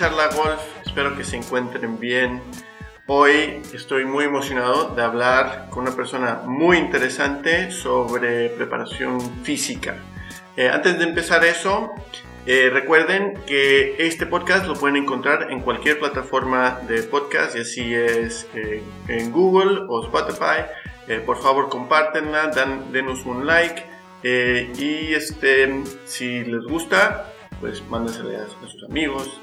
Charla Golf? Espero que se encuentren bien. Hoy estoy muy emocionado de hablar con una persona muy interesante sobre preparación física. Eh, antes de empezar eso, eh, recuerden que este podcast lo pueden encontrar en cualquier plataforma de podcast, y así es eh, en Google o Spotify. por favor, compártenla, dan, denos un like. y este, si les gusta, pues mándasele a, sus amigos,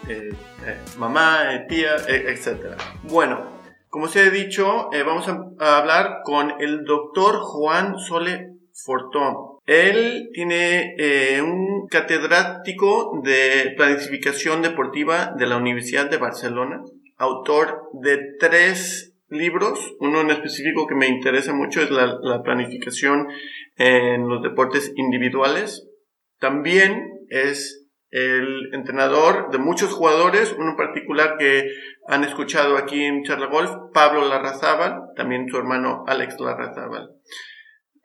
mamá, tía, etc. Bueno, como se ha dicho, vamos a, hablar con el doctor Juan Sole Fortón. Él tiene eh, un catedrático de planificación deportiva de la Universidad de Barcelona, autor de tres libros, uno en específico que me interesa mucho es la, planificación en los deportes individuales. También es el entrenador de muchos jugadores, uno en particular que han escuchado aquí en Charla Golf, Pablo Larrazábal, también su hermano Alex Larrazábal.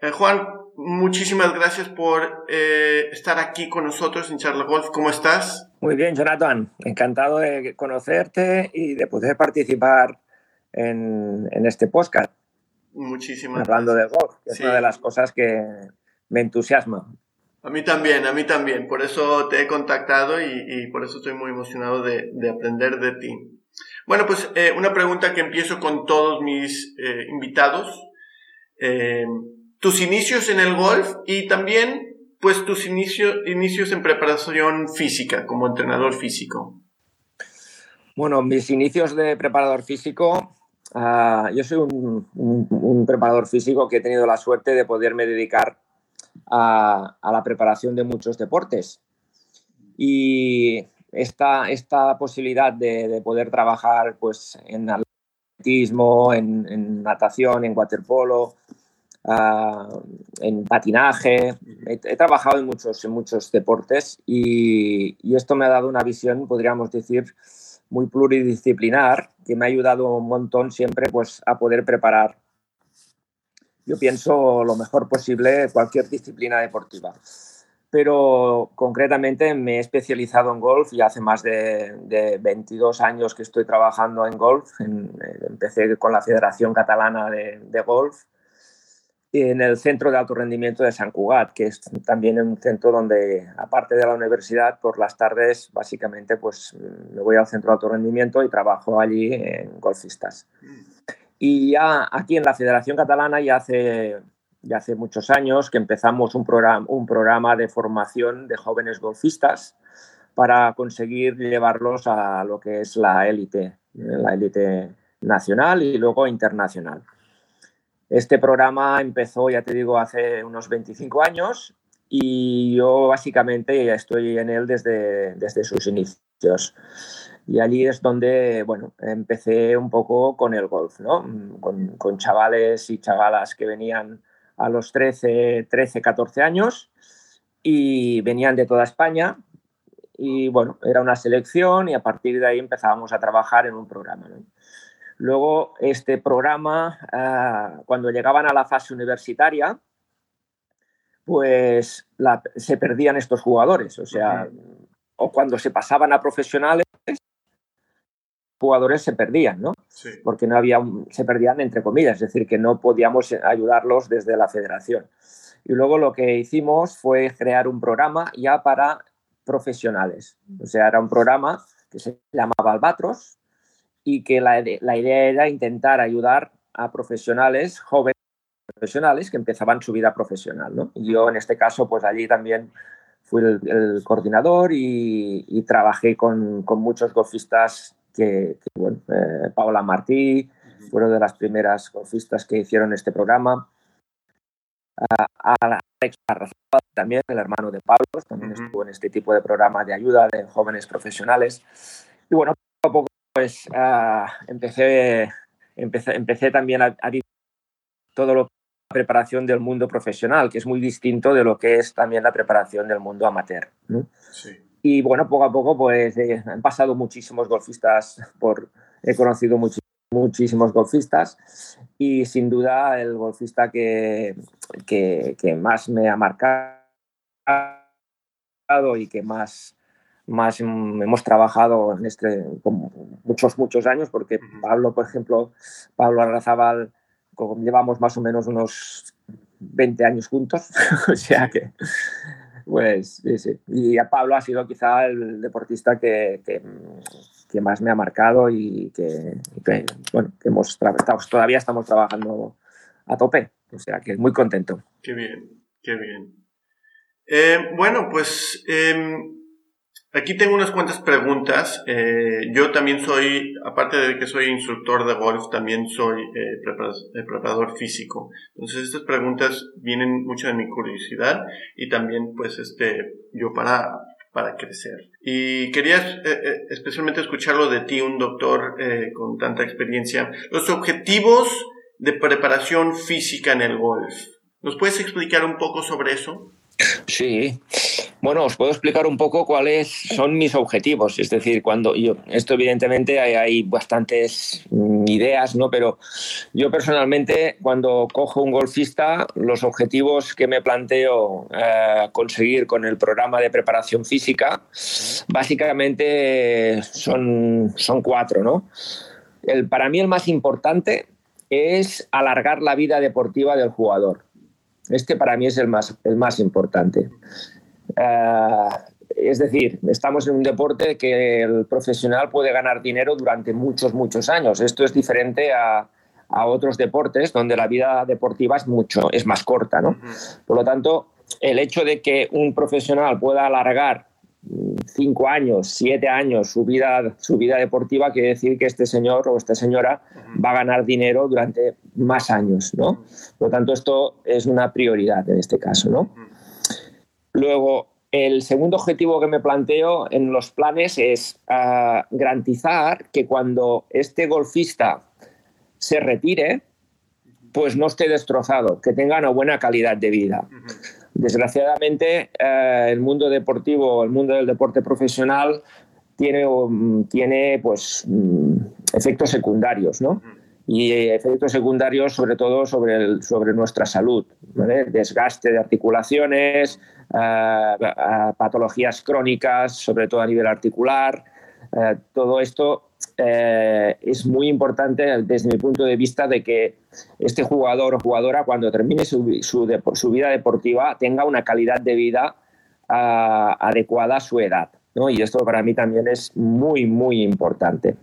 Eh, Juan, muchísimas gracias por eh, estar aquí con nosotros en Charla Golf. ¿Cómo estás? Muy bien, Jonathan. Encantado de conocerte y de poder participar en, este podcast. Muchísimas Hablando de golf, que es una de las cosas que me entusiasma. A mí también, a mí también. Por eso te he contactado y, por eso estoy muy emocionado de, aprender de ti. Bueno, pues eh, una pregunta que empiezo con todos mis eh, invitados tus inicios en el golf y también pues tus inicios, inicios en preparación física como entrenador físico. Bueno, mis inicios de preparador físico, ah, yo soy un, preparador físico que he tenido la suerte de poderme dedicar a, la preparación de muchos deportes. Y esta, esta posibilidad de, poder trabajar pues, en atletismo, en, natación, en waterpolo, en patinaje. He, trabajado en muchos, muchos deportes y, esto me ha dado una visión, podríamos decir, muy pluridisciplinar que me ha ayudado un montón siempre pues, a poder preparar, yo pienso, lo mejor posible cualquier disciplina deportiva. Pero concretamente me he especializado en golf y hace más de, 22 años que estoy trabajando en golf. empecé con la Federación Catalana de, de Golf en el Centro de Alto Rendimiento de San Cugat, que es también un centro donde, aparte de la universidad, por las tardes, básicamente, pues me voy al Centro de Alto Rendimiento y trabajo allí en golfistas. Y ya aquí en la Federación Catalana ya hace, ya hace muchos años que empezamos un programa, un programa de formación de jóvenes golfistas para conseguir llevarlos a lo que es la élite, la élite nacional y luego internacional. Este programa empezó, ya te digo, hace unos 25 años y yo básicamente estoy en él desde, desde sus inicios. Y allí es donde, bueno, empecé un poco con el golf, ¿no? Con, con chavales y chavalas que venían a los 13, 13, 14 años y venían de toda España. Y bueno, era una selección y a partir de ahí empezábamos a trabajar en un programa. Luego, este programa, ah, cuando llegaban a la fase universitaria, pues se perdían estos jugadores. O sea, o cuando se pasaban a profesionales, jugadores se perdían, ¿no? Porque no había, se perdían entre comillas, es decir, que no podíamos ayudarlos desde la federación. Y luego lo que hicimos fue crear un programa ya para profesionales. O sea, era un programa que se llamaba Albatros, y que la, idea era intentar ayudar a profesionales, jóvenes profesionales que empezaban su vida profesional. ¿no? Y yo en este caso, pues allí también fui el, coordinador y, trabajé con, muchos golfistas que, bueno, eh, Paula Martí, fueron de las primeras golfistas que hicieron este programa. A, Alex también, el hermano de Pablo, también estuvo en este tipo de programa de ayuda de jóvenes profesionales. Y bueno, poco a poco pues ah, empecé, empecé, empecé, también a, a todo lo que preparación del mundo profesional, que es muy distinto de lo que es también la preparación del mundo amateur. Y bueno, poco a poco pues eh, han pasado muchísimos golfistas por, he conocido muchísimos golfistas y sin duda el golfista que, que, que más me ha marcado y que más más hemos trabajado en este muchos muchos años porque Pablo por ejemplo Pablo Arrazábal llevamos más o menos unos 20 años juntos o sea que pues sí, y a Pablo ha sido quizá el deportista que, que, más me ha marcado y que, bueno que hemos todavía estamos trabajando a tope o sea que muy contento. Qué bien qué bien. Eh, bueno pues em, Aquí tengo unas cuantas preguntas. Eh, yo también soy, aparte de que soy instructor de golf, también soy eh, eh, preparador físico. Entonces estas preguntas vienen mucho de mi curiosidad y también pues este, yo para, para crecer. Y quería especialmente escucharlo de ti, un doctor con tanta experiencia. Los objetivos de preparación física en el golf. ¿Nos puedes explicar un poco sobre eso? Sí, bueno, os puedo explicar un poco cuáles son mis objetivos. Es decir, cuando yo, esto evidentemente hay, bastantes mm, ideas, ¿no? Pero yo personalmente, cuando cojo un golfista, los objetivos que me planteo eh, conseguir con el programa de preparación física, básicamente son, son cuatro, ¿no? El, para mí el más importante es alargar la vida deportiva del jugador. Este para mí es el más, el más importante. Eh, es decir, estamos en un deporte que el profesional puede ganar dinero durante muchos, muchos años. Esto es diferente a, a otros deportes donde la vida deportiva es mucho, es más corta, ¿no? Por lo tanto, el hecho de que un profesional pueda alargar cinco años, siete años su vida, su vida deportiva, quiere decir que este señor o esta señora va a ganar dinero durante más años, ¿no? Por lo tanto, esto es una prioridad en este caso, ¿no? Luego, el segundo objetivo que me planteo en los planes es ah, garantizar que cuando este golfista se retire, pues no esté destrozado, que tenga una buena calidad de vida. Desgraciadamente, eh, el mundo deportivo, el mundo del deporte profesional tiene, um, tiene pues, mm, efectos secundarios, ¿no? Y efectos secundarios sobre todo sobre, sobre nuestra salud, desgaste de articulaciones, eh, eh, patologías crónicas, sobre todo a nivel articular. todo esto eh, es muy importante desde mi punto de vista de que este jugador o jugadora cuando termine su, vida deportiva tenga una calidad de vida ah, adecuada a su edad. ¿no? Y esto para mí también es muy, muy importante.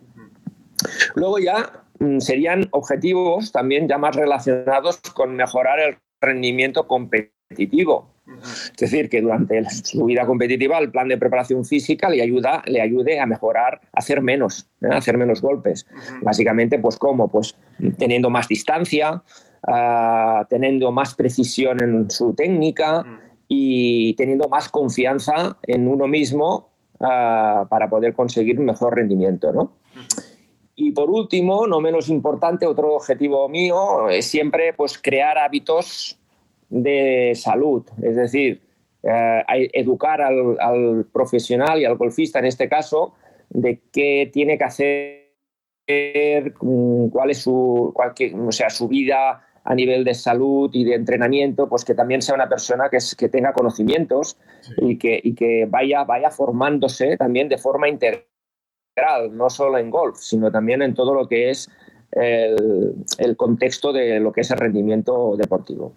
Luego ya mm, serían objetivos también ya más relacionados con mejorar el rendimiento competitivo. Es decir, que durante su vida competitiva el plan de preparación física le, ayuda, le ayude a mejorar, a hacer menos, ¿eh? hacer menos golpes. Básicamente, pues ¿cómo? Pues teniendo más distancia, ah, teniendo más precisión en su técnica y teniendo más confianza en uno mismo ah, para poder conseguir un mejor rendimiento, ¿no? Y por último, no menos importante, otro objetivo mío es siempre pues, crear hábitos de salud, es decir, eh, educar al, profesional y al golfista en este caso de qué tiene que hacer, mm, cuál es su, o sea, su vida a nivel de salud y de entrenamiento, pues que también sea una persona que, que tenga conocimientos y, que, y que vaya, vaya formándose también de forma integral, no solo en golf, sino también en todo lo que es el, el contexto de lo que es el rendimiento deportivo.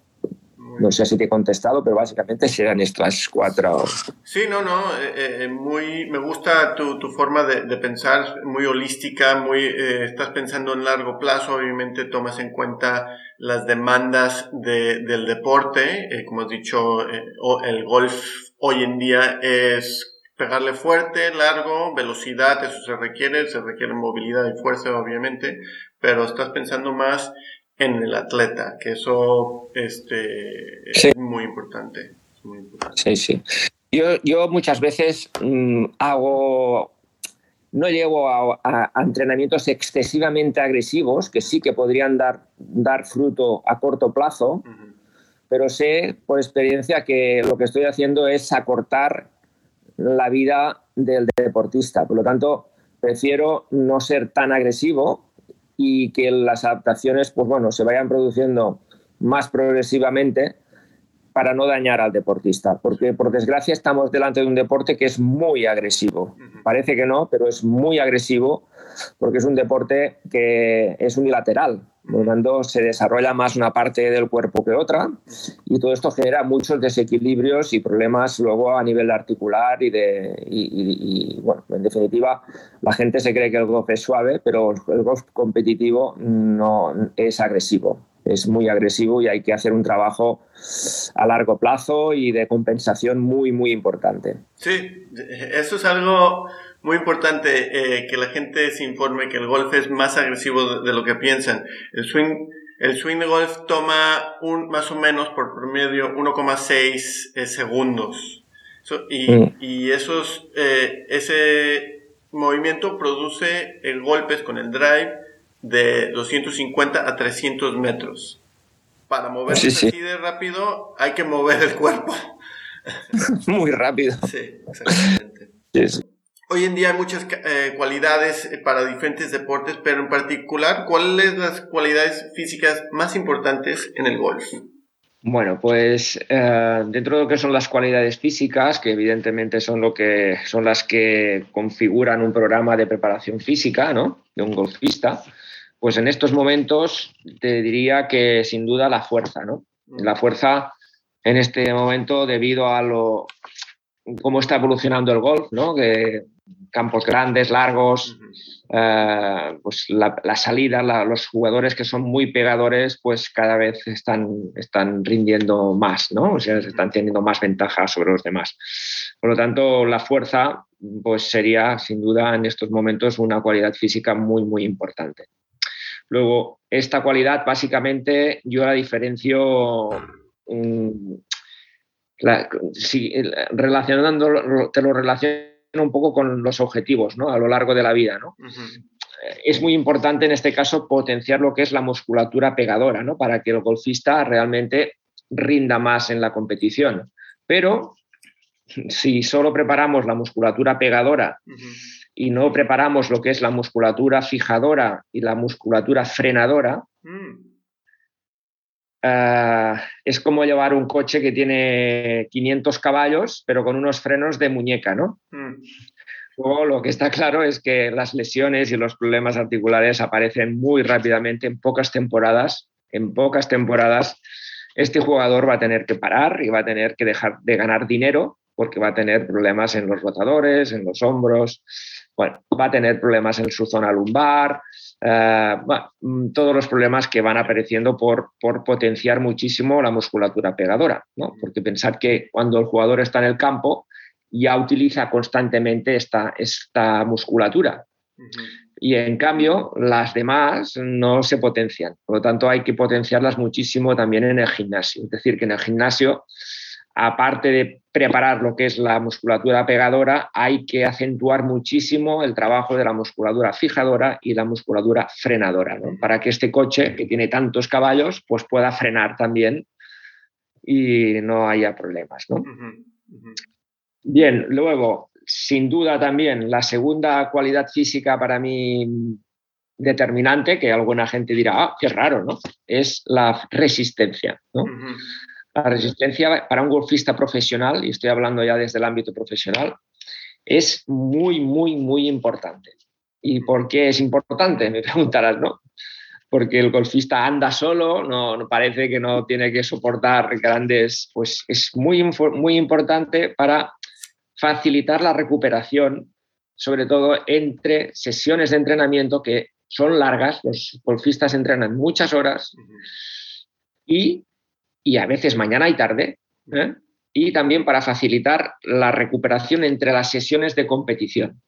No sé si te he contestado, pero básicamente serán estas cuatro. Sí, no, no, eh, eh, muy, me gusta tu, tu forma de, de, pensar, muy holística, muy, eh, estás pensando en largo plazo, obviamente tomas en cuenta las demandas de, del deporte, como has dicho, el golf hoy en día es pegarle fuerte, largo, velocidad, eso se requiere, se requiere movilidad y fuerza, obviamente, pero estás pensando más en el atleta, que eso este, es muy importante, Sí, sí. Yo, yo muchas veces mm, hago, no llego a, entrenamientos excesivamente agresivos, que sí que podrían dar, dar fruto a corto plazo, pero sé por experiencia que lo que estoy haciendo es acortar la vida del deportista. Por lo tanto, prefiero no ser tan agresivo y que las adaptaciones pues bueno, se vayan produciendo más progresivamente para no dañar al deportista, porque por desgracia estamos delante de un deporte que es muy agresivo. Parece que no, pero es muy agresivo porque es un deporte que es unilateral. Por lo tanto, se desarrolla más una parte del cuerpo que otra y todo esto genera muchos desequilibrios y problemas luego a nivel articular y de, y, bueno, en definitiva, la gente se cree que el golf es suave, pero el golf competitivo no es agresivo es muy agresivo y hay que hacer un trabajo a largo plazo y de compensación muy, muy importante. Sí, eso es algo muy importante, eh, que la gente se informe que el golf es más agresivo de, lo que piensan. El swing, el swing de golf toma un, más o menos por promedio 1,6 eh, segundos. y, mm. y esos, eh, ese movimiento produce golpes con el drive de 250 a 300 metros. Para moverse así de rápido hay que mover el cuerpo. Muy rápido. Sí, exactamente. Hoy en día hay muchas eh, cualidades eh, para diferentes deportes, pero en particular, ¿cuáles son las cualidades físicas más importantes en el golf? Bueno, pues eh, dentro de lo que son las cualidades físicas, que evidentemente son lo que son las que configuran un programa de preparación física, ¿no? De un golfista, pues en estos momentos te diría que sin duda la fuerza, ¿no? La fuerza en este momento debido a lo cómo está evolucionando el golf, ¿no? Que campos grandes, largos, eh, pues la, salida, los jugadores que son muy pegadores, pues cada vez están, están rindiendo más, ¿no? O sea, están teniendo más ventaja sobre los demás. Por lo tanto, la fuerza, pues sería sin duda en estos momentos una cualidad física muy, muy importante. Luego, esta cualidad básicamente yo la diferencio, si, relacionando, te lo relaciono un poco con los objetivos ¿no? a lo largo de la vida. ¿no? Es muy importante en este caso potenciar lo que es la musculatura pegadora ¿no? para que el golfista realmente rinda más en la competición. Pero si solo preparamos la musculatura pegadora, y no preparamos lo que es la musculatura fijadora y la musculatura frenadora, mm. eh, es como llevar un coche que tiene 500 caballos, pero con unos frenos de muñeca, ¿no? Mm. Luego, lo que está claro es que las lesiones y los problemas articulares aparecen muy rápidamente en pocas temporadas. En pocas temporadas, este jugador va a tener que parar y va a tener que dejar de ganar dinero porque va a tener problemas en los rotadores, en los hombros, bueno, va a tener problemas en su zona lumbar, eh, mm, todos los problemas que van apareciendo por, por, potenciar muchísimo la musculatura pegadora, ¿no? porque pensar que cuando el jugador está en el campo ya utiliza constantemente esta, esta musculatura. Y en cambio, las demás no se potencian. Por lo tanto, hay que potenciarlas muchísimo también en el gimnasio. Es decir, que en el gimnasio aparte de preparar lo que es la musculatura pegadora, hay que acentuar muchísimo el trabajo de la musculatura fijadora y la musculatura frenadora, para que este coche que tiene tantos caballos pues pueda frenar también y no haya problemas. Bien, luego, sin duda también, la segunda cualidad física para mí determinante, que alguna gente dirá, ah, qué raro, ¿no? Es la resistencia. ¿no? La resistencia para un golfista profesional, y estoy hablando ya desde el ámbito profesional, es muy, muy, muy importante. ¿Y por qué es importante? Me preguntarás, ¿no? Porque el golfista anda solo, no, parece que no tiene que soportar grandes, pues es muy, muy importante para facilitar la recuperación, sobre todo entre sesiones de entrenamiento que son largas, los golfistas entrenan muchas horas y y a veces mañana y tarde, ¿eh? y también para facilitar la recuperación entre las sesiones de competición.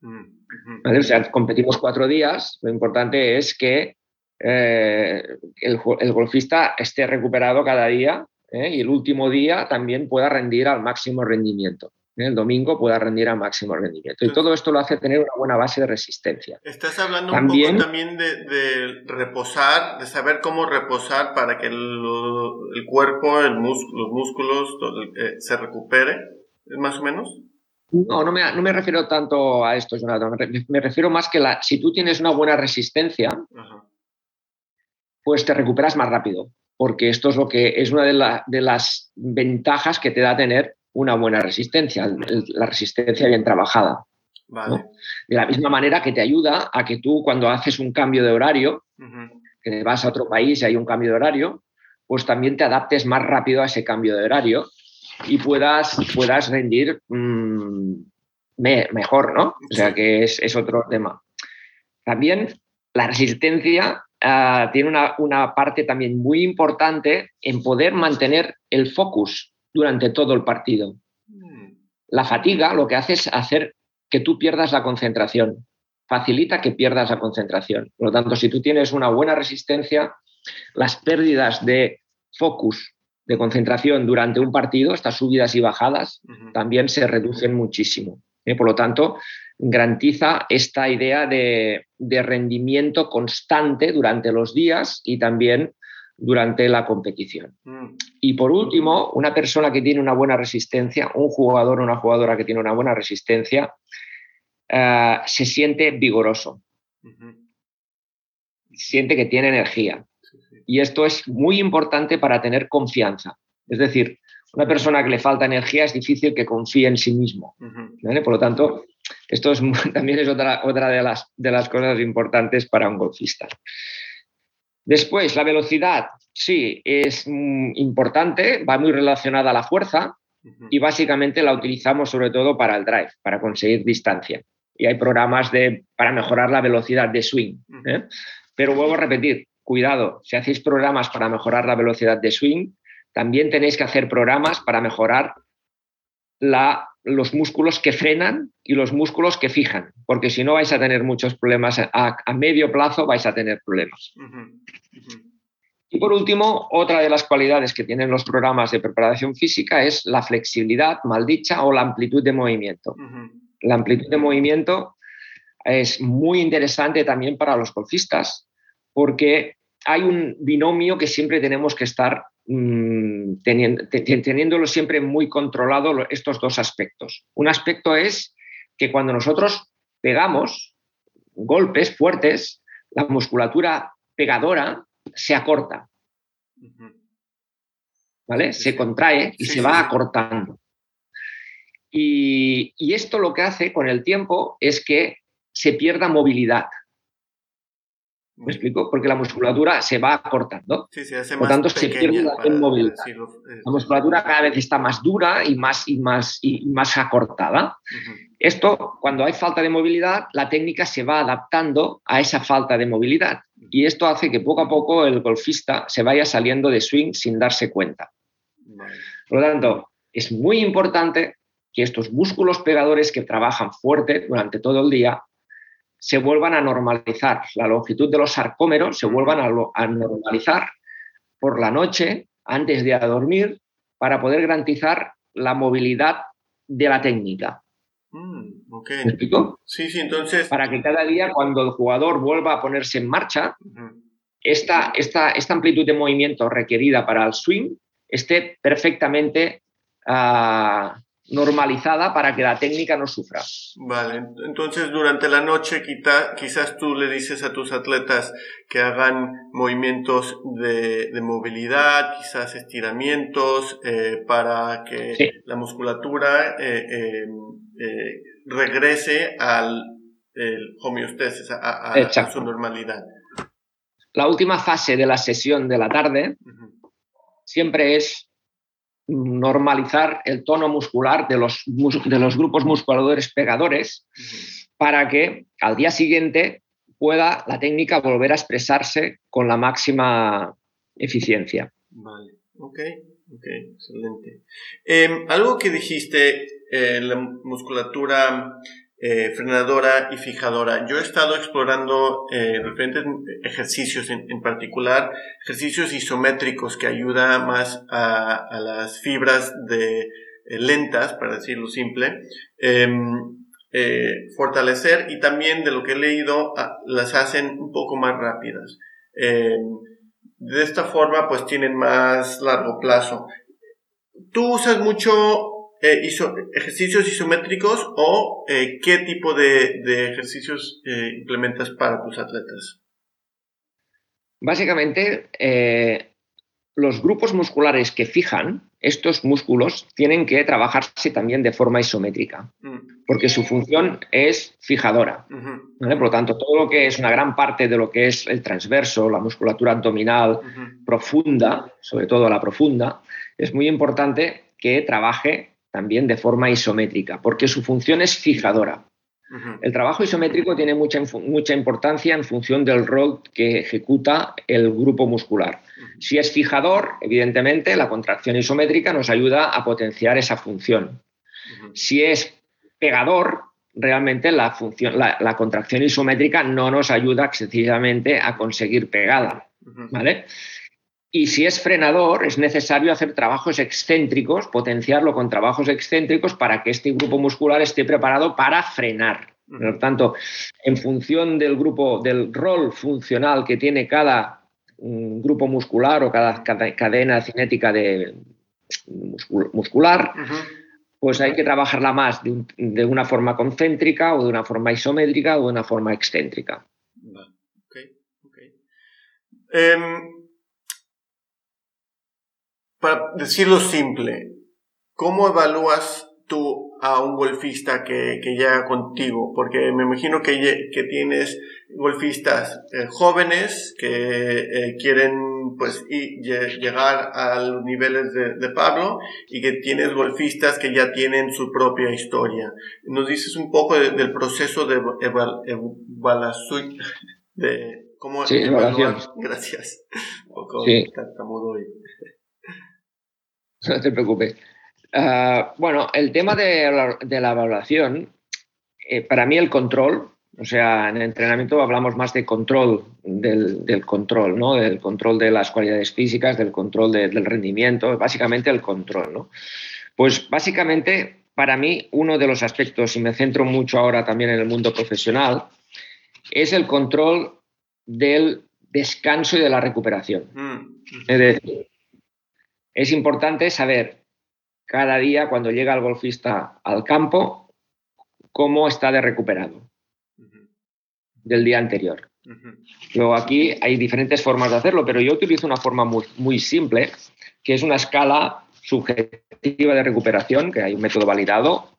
Mm, o sea, competimos cuatro días, lo importante es que eh, el, golfista esté recuperado cada día ¿eh? y el último día también pueda rendir al máximo rendimiento el domingo pueda rendir a máximo rendimiento. Y todo esto lo hace tener una buena base de resistencia. Estás hablando un poco también de, reposar, de saber cómo reposar para que el, cuerpo, el los músculos eh, se recupere, ¿es más o menos? No, no me, refiero tanto a esto, Jonathan. Me refiero más que la, si tú tienes una buena resistencia, pues te recuperas más rápido. porque esto es lo que es una de, las ventajas que te da tener una buena resistencia, la resistencia bien trabajada. De la misma manera que te ayuda a que tú cuando haces un cambio de horario, que vas a otro país y hay un cambio de horario, pues también te adaptes más rápido a ese cambio de horario y puedas, puedas rendir mm, mejor, ¿no? O sea que es, otro tema. También la resistencia ah, tiene una, una, parte también muy importante en poder mantener el focus durante todo el partido. Mm. La fatiga lo que hace es hacer que tú pierdas la concentración, facilita que pierdas la concentración. Por lo tanto, si tú tienes una buena resistencia, las pérdidas de focus, de concentración durante un partido, estas subidas y bajadas, también se reducen muchísimo. ¿eh? Por lo tanto, garantiza esta idea de, rendimiento constante durante los días y también durante la competición. Mm. Y por último, una persona que tiene una buena resistencia, un jugador o una jugadora que tiene una buena resistencia, eh, se siente vigoroso, siente que tiene energía. Y esto es muy importante para tener confianza. Es decir, una persona que le falta energía es difícil que confíe en sí mismo. Por lo tanto, esto también es otra, otra de, las, de las cosas importantes para un golfista. Después, la velocidad, sí, es mm, importante, va muy relacionada a la fuerza y básicamente la utilizamos sobre todo para el drive, para conseguir distancia. Y hay programas de, para mejorar la velocidad de swing. ¿eh? Pero vuelvo a repetir, cuidado, si hacéis programas para mejorar la velocidad de swing, también tenéis que hacer programas para mejorar la, los músculos que frenan y los músculos que fijan, porque si no vais a tener muchos problemas a, medio plazo, vais a tener problemas. Y por último, otra de las cualidades que tienen los programas de preparación física es la flexibilidad maldicha o la amplitud de movimiento. La amplitud de movimiento es muy interesante también para los golfistas porque hay un binomio que siempre tenemos que estar mm, teniéndolo siempre muy controlado estos dos aspectos. Un aspecto es que cuando nosotros pegamos golpes fuertes, la musculatura pegadora se acorta. ¿Vale? Se contrae y se va acortando. y, esto lo que hace con el tiempo es que se pierda movilidad. ¿Me explico? Porque la musculatura se va acortando. Sí, se hace Por tanto, se pierde la movilidad. La musculatura cada vez está más dura y más, y más, y más acortada. Esto, cuando hay falta de movilidad, la técnica se va adaptando a esa falta de movilidad. Y esto hace que poco a poco el golfista se vaya saliendo de swing sin darse cuenta. Por lo tanto, es muy importante que estos músculos pegadores que trabajan fuerte durante todo el día se vuelvan a normalizar, la longitud de los sarcómeros se vuelvan a, normalizar por la noche antes de dormir para poder garantizar la movilidad de la técnica. Mm, ¿Me explico? Sí, sí, entonces... Para que cada día cuando el jugador vuelva a ponerse en marcha, esta, esta, amplitud de movimiento requerida para el swing esté perfectamente ah, normalizada para que la técnica no sufra. Vale, entonces durante la noche quizás tú le dices a tus atletas que hagan movimientos de, movilidad, quizás estiramientos eh, para que la musculatura eh, eh, regrese al homeostasis, a, su normalidad. La última fase de la sesión de la tarde siempre es normalizar el tono muscular de los, de los grupos musculadores pegadores para que al día siguiente pueda la técnica volver a expresarse con la máxima eficiencia. Vale, ok, ok, excelente. Em, algo que dijiste en la musculatura eh, frenadora y fijadora. Yo he estado explorando eh, diferentes ejercicios, en, particular ejercicios isométricos que ayudan más a, las fibras de eh, lentas, para decirlo simple, em, fortalecer y también de lo que he leído las hacen un poco más rápidas. Em, de esta forma pues tienen más largo plazo. Tú usas mucho eh, ejercicios isométricos o eh, qué tipo de, ejercicios eh, implementas para tus atletas? Básicamente, los grupos musculares que fijan, estos músculos tienen que trabajarse también de forma isométrica, mm. porque su función es fijadora. Por lo tanto, todo lo que es una gran parte de lo que es el transverso, la musculatura abdominal profunda, sobre todo la profunda, es muy importante que trabaje también de forma isométrica, porque su función es fijadora. El trabajo isométrico tiene mucha, mucha importancia en función del rol que ejecuta el grupo muscular. Si es fijador, evidentemente, la contracción isométrica nos ayuda a potenciar esa función. Si es pegador, realmente la, función, la, contracción isométrica no nos ayuda excesivamente a conseguir pegada. ¿vale? Y si es frenador, es necesario hacer trabajos excéntricos, potenciarlo con trabajos excéntricos para que este grupo muscular esté preparado para frenar. Por lo tanto, en función del grupo, del rol funcional que tiene cada mm, grupo muscular o cada, cadena cinética de, muscular, pues hay que trabajarla más de, una forma concéntrica o de una forma isométrica o de una forma excéntrica. Em, para decirlo simple, ¿cómo evalúas tú a un golfista que, que llega contigo? Porque me imagino que, que tienes golfistas eh, jóvenes que eh, quieren pues llegar a los niveles de, Pablo y que tienes golfistas que ya tienen su propia historia. ¿Nos dices un poco del proceso de evaluación? De cómo sí, evaluar? Gracias. Un poco sí. No te preocupes. Ah, bueno, el tema de la, evaluación, eh, para mí el control, o sea, en el entrenamiento hablamos más de control del, control, ¿no? Del control de las cualidades físicas, del control del rendimiento, básicamente el control, ¿no? Pues básicamente, para mí, uno de los aspectos, y me centro mucho ahora también en el mundo profesional, es el control del descanso y de la recuperación. Mm. Es decir, es importante saber cada día cuando llega el golfista al campo cómo está de recuperado del día anterior. Luego aquí hay diferentes formas de hacerlo, pero yo utilizo una forma muy, muy simple, que es una escala subjetiva de recuperación, que hay un método validado,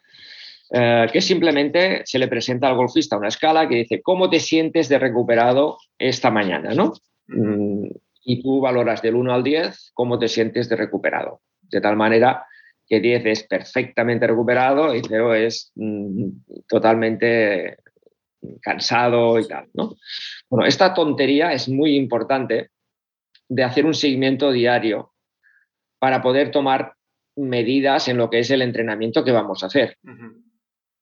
eh, que simplemente se le presenta al golfista una escala que dice cómo te sientes de recuperado esta mañana, ¿no? Y tú valoras del 1 al 10 cómo te sientes de recuperado. De tal manera que 10 es perfectamente recuperado y 0 es mm, totalmente cansado y tal. ¿no? Bueno, esta tontería es muy importante de hacer un seguimiento diario para poder tomar medidas en lo que es el entrenamiento que vamos a hacer.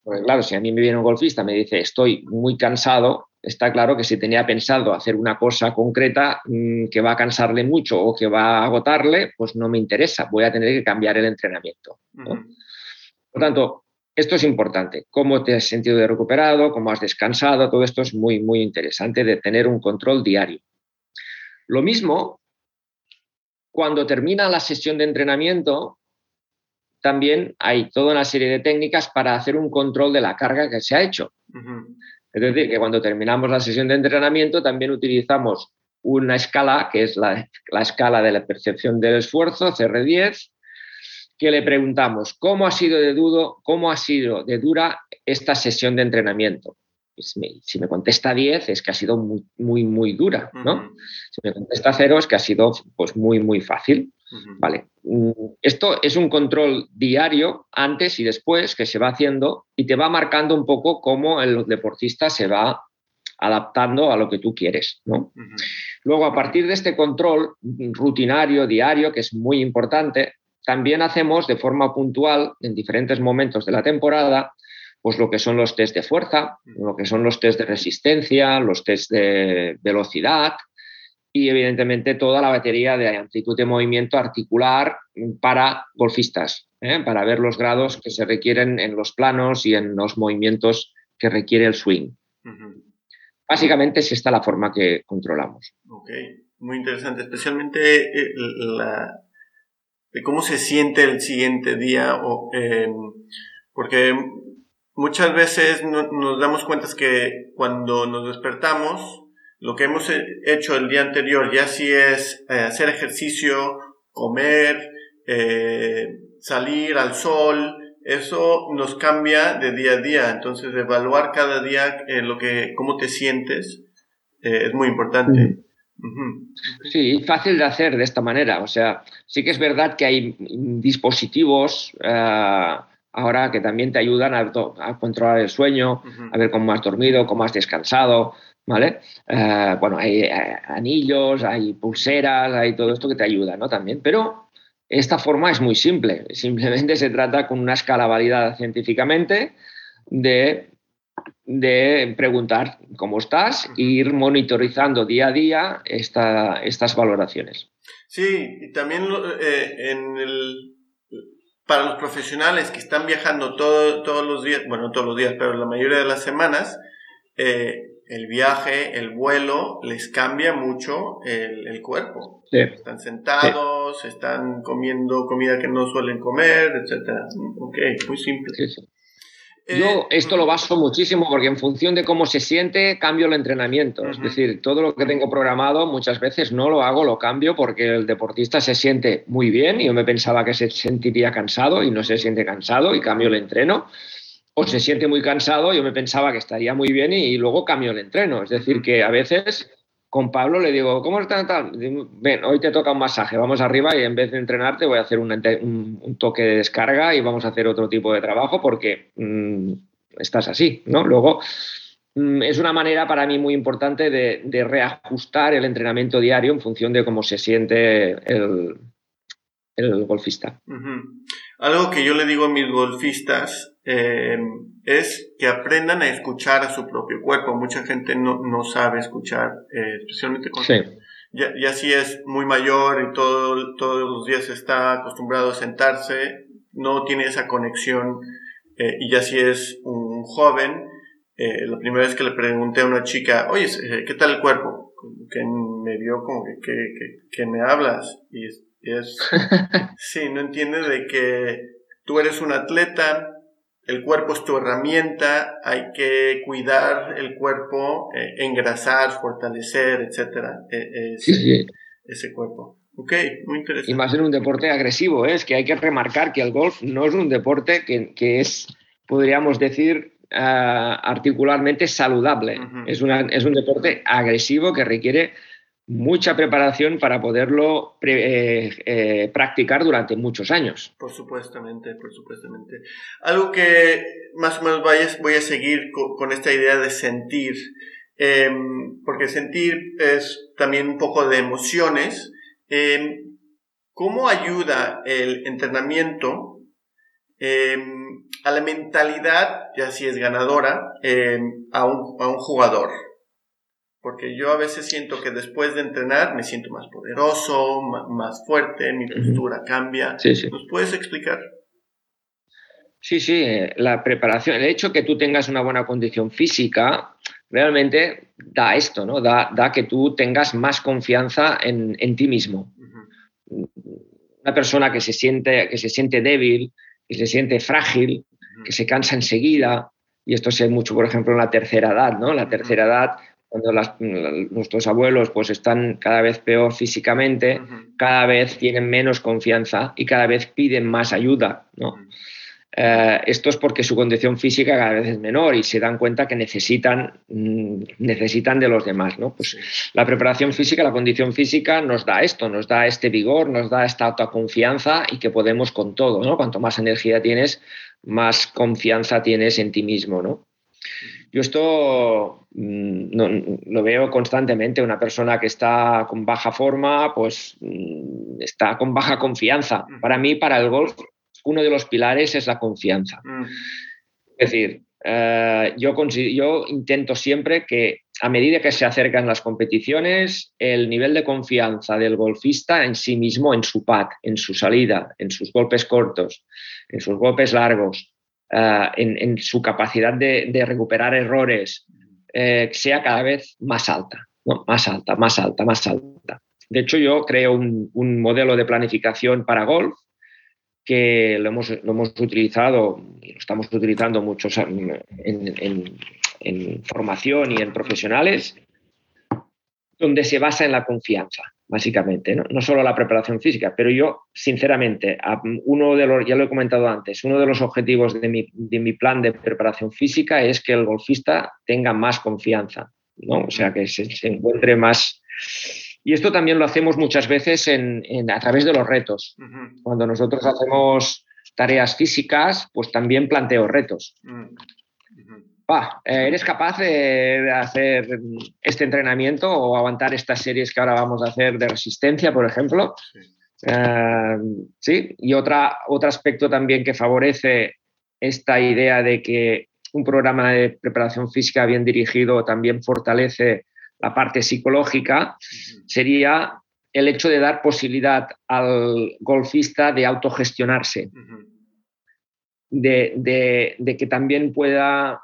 Porque claro, si a mí me viene un golfista y me dice estoy muy cansado, está claro que si tenía pensado hacer una cosa concreta mm, que va a cansarle mucho o que va a agotarle, pues no me interesa, voy a tener que cambiar el entrenamiento. Por tanto, esto es importante. Cómo te has sentido de recuperado, cómo has descansado, todo esto es muy, muy interesante de tener un control diario. Lo mismo, cuando termina la sesión de entrenamiento, también hay toda una serie de técnicas para hacer un control de la carga que se ha hecho. Es decir, que cuando terminamos la sesión de entrenamiento también utilizamos una escala, que es la, escala de la percepción del esfuerzo, CR10, que le preguntamos cómo ha sido de dudo, cómo ha sido de dura esta sesión de entrenamiento. Si me, contesta 10 es que ha sido muy, muy, muy dura, ¿no? Si me contesta 0 es que ha sido pues, muy, muy fácil. Vale. Mm, esto es un control diario, antes y después, que se va haciendo y te va marcando un poco cómo el deportista se va adaptando a lo que tú quieres. ¿no? Luego, a partir de este control rutinario, diario, que es muy importante, también hacemos de forma puntual, en diferentes momentos de la temporada, pues lo que son los test de fuerza, lo que son los test de resistencia, los test de velocidad, y evidentemente toda la batería de amplitud de movimiento articular para golfistas, ¿eh? para ver los grados que se requieren en los planos y en los movimientos que requiere el swing. Básicamente es esta la forma que controlamos. Ok, muy interesante, especialmente eh, la, de cómo se siente el siguiente día, o, em, porque muchas veces nos damos cuenta que cuando nos despertamos, lo que hemos hecho el día anterior, ya si es eh, hacer ejercicio comer, eh, salir al sol, eso nos cambia de día a día. Entonces, evaluar cada día eh, lo que, cómo te sientes eh, es muy importante. Sí, fácil de hacer de esta manera. O sea, sí que es verdad que hay dispositivos ahora que también te ayudan a, controlar el sueño, a ver cómo has dormido, cómo has descansado. ¿Vale? bueno, hay anillos, hay pulseras, hay todo esto que te ayuda, ¿no? También, pero esta forma es muy simple, simplemente se trata con una escala validada científicamente de, preguntar cómo estás e ir monitorizando día a día estas valoraciones. Sí, y también eh, para los profesionales que están viajando todos los días, bueno, todos los días, pero la mayoría de las semanas, eh, el viaje, el vuelo, les cambia mucho el, cuerpo. Están sentados, están comiendo comida que no suelen comer, etc. Ok, muy simple. Yo esto lo baso muchísimo porque en función de cómo se siente, cambio el entrenamiento. Es decir, todo lo que tengo programado muchas veces no lo hago, lo cambio porque el deportista se siente muy bien y yo me pensaba que se sentiría cansado y no se siente cansado y cambio el entreno o se siente muy cansado, yo me pensaba que estaría muy bien y, luego cambio el entreno. Es decir, que a veces con Pablo le digo, ¿cómo está tal? Ven, hoy te toca un masaje, vamos arriba y en vez de entrenarte voy a hacer un, toque de descarga y vamos a hacer otro tipo de trabajo porque mm, estás así, ¿no? Luego mm, es una manera para mí muy importante de, reajustar el entrenamiento diario en función de cómo se siente el, golfista. Algo que yo le digo a mis golfistas eh, es que aprendan a escuchar a su propio cuerpo. Mucha gente no, no sabe escuchar, eh, especialmente con... Ya, ya, si es muy mayor y todo, todos los días está acostumbrado a sentarse, no tiene esa conexión. Eh, y ya si es un joven, la primera vez que le pregunté a una chica, oye, ¿qué tal el cuerpo? Que me vio como que, que, que, me hablas. Y es, es sí, no entiende de que tú eres un atleta, el cuerpo es tu herramienta, hay que cuidar el cuerpo, eh, engrasar, fortalecer, etcétera, e, ese cuerpo. Ok, muy interesante. Y más en un deporte agresivo, ¿eh? es que hay que remarcar que el golf no es un deporte que, es, podríamos decir, ah, articularmente saludable. es, una, es un deporte agresivo que requiere mucha preparación para poderlo eh, eh, practicar durante muchos años. Por supuestamente, por supuestamente. Algo que más o menos voy a seguir con, esta idea de sentir, em, porque sentir es también un poco de emociones. Em, ¿Cómo ayuda el entrenamiento em, a la mentalidad, ya si es ganadora, a un, a un jugador? Porque yo a veces siento que después de entrenar me siento más poderoso, más fuerte, mi postura cambia. ¿Nos puedes explicar? Sí, sí, la preparación, el hecho que tú tengas una buena condición física realmente da esto, ¿no? Da, da que tú tengas más confianza en, en ti mismo. Una persona que se, siente, que se siente débil, que se siente frágil, que se cansa enseguida, y esto se ve mucho, por ejemplo, en la tercera edad, ¿no? La tercera edad cuando nuestros abuelos pues están cada vez peor físicamente, cada vez tienen menos confianza y cada vez piden más ayuda. ¿no? Eh, esto es porque su condición física cada vez es menor y se dan cuenta que necesitan, mm, necesitan de los demás. ¿no? Pues la preparación física, la condición física nos da esto, nos da este vigor, nos da esta autoconfianza y que podemos con todo. ¿no? Cuanto más energía tienes, más confianza tienes en ti mismo. ¿no? Yo esto mm, lo veo constantemente. Una persona que está con baja forma, pues mm, está con baja confianza. Para mí, para el golf, uno de los pilares es la confianza. Es decir, eh, yo, yo intento siempre que a medida que se acercan las competiciones, el nivel de confianza del golfista en sí mismo, en su pad, en su salida, en sus golpes cortos, en sus golpes largos, eh, en, su capacidad de, recuperar errores eh, sea cada vez más alta, más alta, más alta, más alta. De hecho, yo creo un, modelo de planificación para golf que lo hemos, utilizado y lo estamos utilizando muchos en, formación y en profesionales, donde se basa en la confianza. Básicamente, ¿no? ¿no? solo la preparación física, pero yo, sinceramente, uno de los, ya lo he comentado antes, uno de los objetivos de mi, de mi plan de preparación física es que el golfista tenga más confianza, ¿no? O sea, que se, se encuentre más... Y esto también lo hacemos muchas veces en, en, a través de los retos. Cuando nosotros hacemos tareas físicas, pues también planteo retos. Ah, ¿Eres capaz de hacer este entrenamiento o aguantar estas series que ahora vamos a hacer de resistencia, por ejemplo? Sí. Uh, sí. Y otra, otro aspecto también que favorece esta idea de que un programa de preparación física bien dirigido también fortalece la parte psicológica, sería el hecho de dar posibilidad al golfista de autogestionarse, de, de, de que también pueda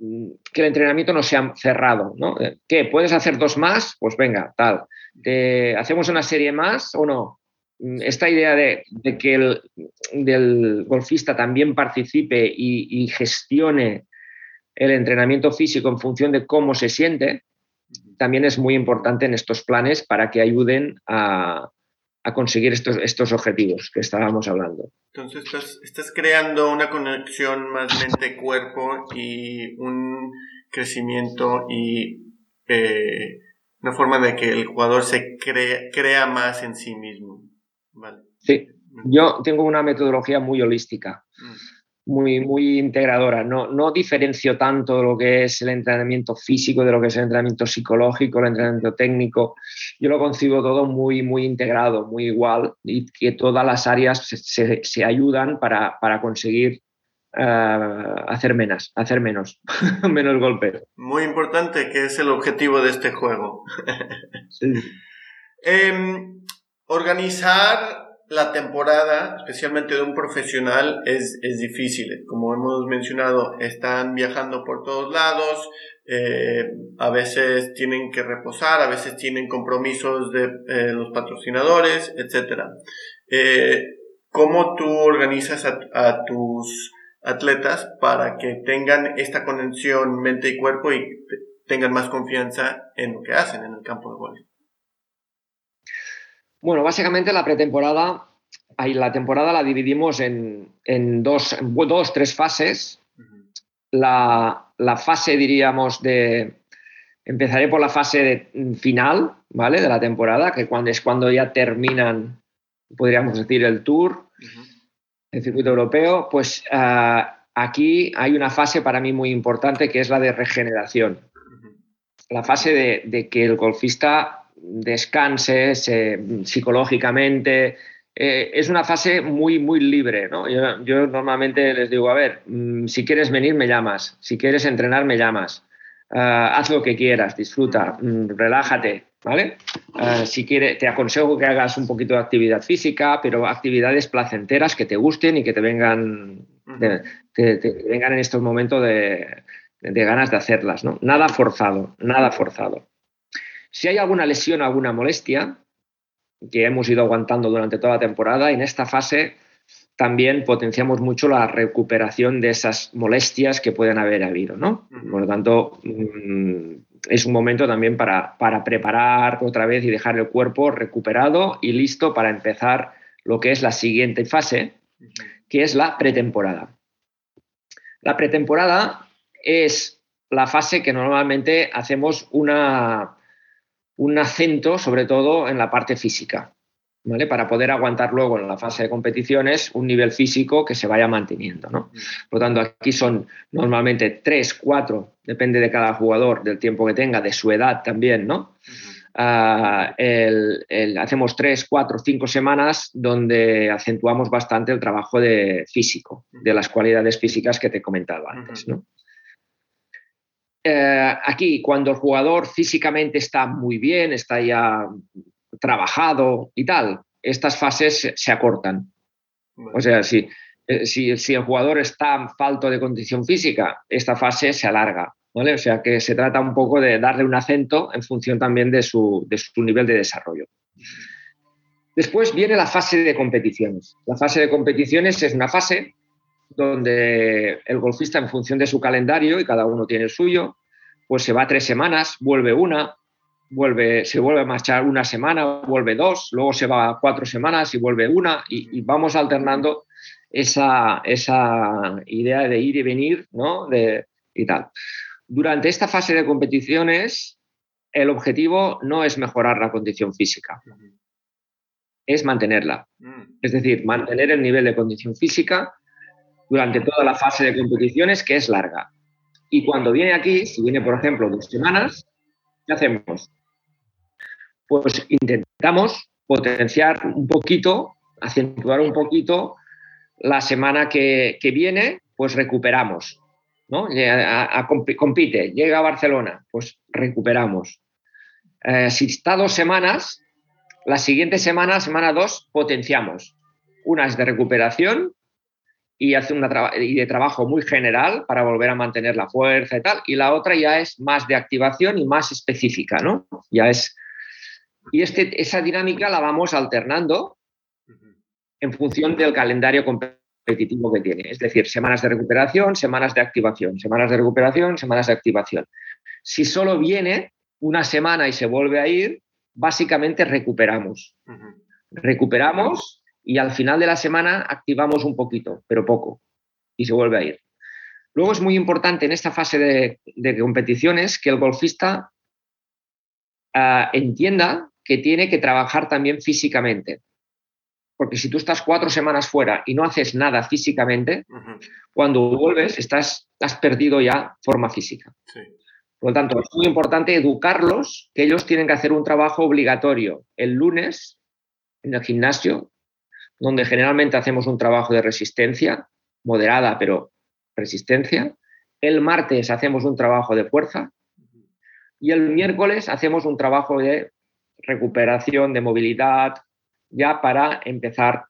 que el entrenamiento no sea cerrado, ¿no? ¿Qué? ¿Puedes hacer dos más? Pues venga, tal. ¿Te, ¿Hacemos una serie más o no? Esta idea de, de que el del golfista también participe y, y, gestione el entrenamiento físico en función de cómo se siente, también es muy importante en estos planes para que ayuden a, a conseguir estos, estos objetivos que estábamos hablando. Entonces estás, estás creando una conexión más mente-cuerpo y un crecimiento y eh, una forma de que el jugador se crea, crea más en sí mismo. Vale. Sí, yo tengo una metodología muy holística. Mm muy, muy integradora. No, no diferencio tanto lo que es el entrenamiento físico de lo que es el entrenamiento psicológico, el entrenamiento técnico. Yo lo concibo todo muy, muy integrado, muy igual y que todas las áreas se, se, se ayudan para, para conseguir uh, hacer menos, hacer menos, menos golpes. Muy importante, que es el objetivo de este juego. sí. eh, organizar la temporada, especialmente de un profesional, es, es difícil. Como hemos mencionado, están viajando por todos lados, eh, a veces tienen que reposar, a veces tienen compromisos de eh, los patrocinadores, etc. Eh, ¿Cómo tú organizas a, a, tus atletas para que tengan esta conexión mente y cuerpo y tengan más confianza en lo que hacen en el campo de golf? Bueno, básicamente la pretemporada, ahí la temporada la dividimos en, en dos, en dos, tres fases. Uh -huh. la, la, fase, diríamos, de... Empezaré por la fase de, final, ¿vale? De la temporada, que cuando, es cuando ya terminan, podríamos decir, el tour, uh -huh. el circuito europeo, pues uh, aquí hay una fase para mí muy importante que es la de regeneración. -huh. La fase de, de que el golfista descanse se, psicológicamente. Eh, es una fase muy, muy libre. ¿no? Yo, yo, normalmente les digo, a ver, mmm, si quieres venir, me llamas. Si quieres entrenar, me llamas. Uh, haz lo que quieras, disfruta, mmm, relájate. ¿vale? Uh, si quieres, te aconsejo que hagas un poquito de actividad física, pero actividades placenteras que te gusten y que te vengan, te, te, te vengan en estos momentos de, de ganas de hacerlas. ¿no? Nada forzado, nada forzado. Si hay alguna lesión, alguna molestia, que hemos ido aguantando durante toda la temporada, en esta fase también potenciamos mucho la recuperación de esas molestias que pueden haber habido, ¿no? Por lo tanto, mm, es un momento también para, para preparar otra vez y dejar el cuerpo recuperado y listo para empezar lo que es la siguiente fase, que es la pretemporada. La pretemporada es la fase que normalmente hacemos una un acento sobre todo en la parte física, ¿vale? Para poder aguantar luego en la fase de competiciones un nivel físico que se vaya manteniendo, ¿no? Por lo tanto, aquí son normalmente tres, cuatro, depende de cada jugador, del tiempo que tenga, de su edad también, ¿no? Uh, el, el, hacemos tres, cuatro, cinco semanas donde acentuamos bastante el trabajo de físico, de las cualidades físicas que te he comentado antes, ¿no? Eh, aquí, cuando el jugador físicamente está muy bien, está ya trabajado y tal, estas fases se acortan. Bueno. O sea, si, eh, si, si, el jugador está falto de condición física, esta fase se alarga. ¿vale? O sea, que se trata un poco de darle un acento en función también de su, de su nivel de desarrollo. Después viene la fase de competiciones. La fase de competiciones es una fase donde el golfista, en función de su calendario, y cada uno tiene el suyo, pues se va tres semanas, vuelve una, vuelve, se vuelve a marchar una semana, vuelve dos, luego se va cuatro semanas y vuelve una, y, vamos alternando esa, esa, idea de ir y venir, ¿no? De, y tal. Durante esta fase de competiciones, el objetivo no es mejorar la condición física, es mantenerla. Mm. Es decir, mantener el nivel de condición física durante toda la fase de competiciones, que es larga. Y cuando viene aquí, si viene, por ejemplo, dos semanas, ¿qué hacemos? Pues intentamos potenciar un poquito, acentuar un poquito la semana que, viene, pues recuperamos. ¿no? compite, llega a Barcelona, pues recuperamos. Eh, si está dos semanas, la siguiente semana, semana dos, potenciamos. Una es de recuperación y hace una y de trabajo muy general para volver a mantener la fuerza y tal, y la otra ya es más de activación y más específica, ¿no? Ya es y este, esa dinámica la vamos alternando en función del calendario competitivo que tiene, es decir, semanas de recuperación, semanas de activación, semanas de recuperación, semanas de activación. Si solo viene una semana y se vuelve a ir, básicamente recuperamos. Recuperamos y al final de la semana activamos un poquito, pero poco, y se vuelve a ir. Luego es muy importante en esta fase de, competiciones que el golfista ah, entienda que tiene que trabajar también físicamente. Porque si tú estás cuatro semanas fuera y no haces nada físicamente, cuando vuelves estás, has perdido ya forma física. Por lo tanto, es muy importante educarlos que ellos tienen que hacer un trabajo obligatorio el lunes en el gimnasio donde generalmente hacemos un trabajo de resistencia, moderada, pero resistencia. El martes hacemos un trabajo de fuerza y el miércoles hacemos un trabajo de recuperación, de movilidad, ya para empezar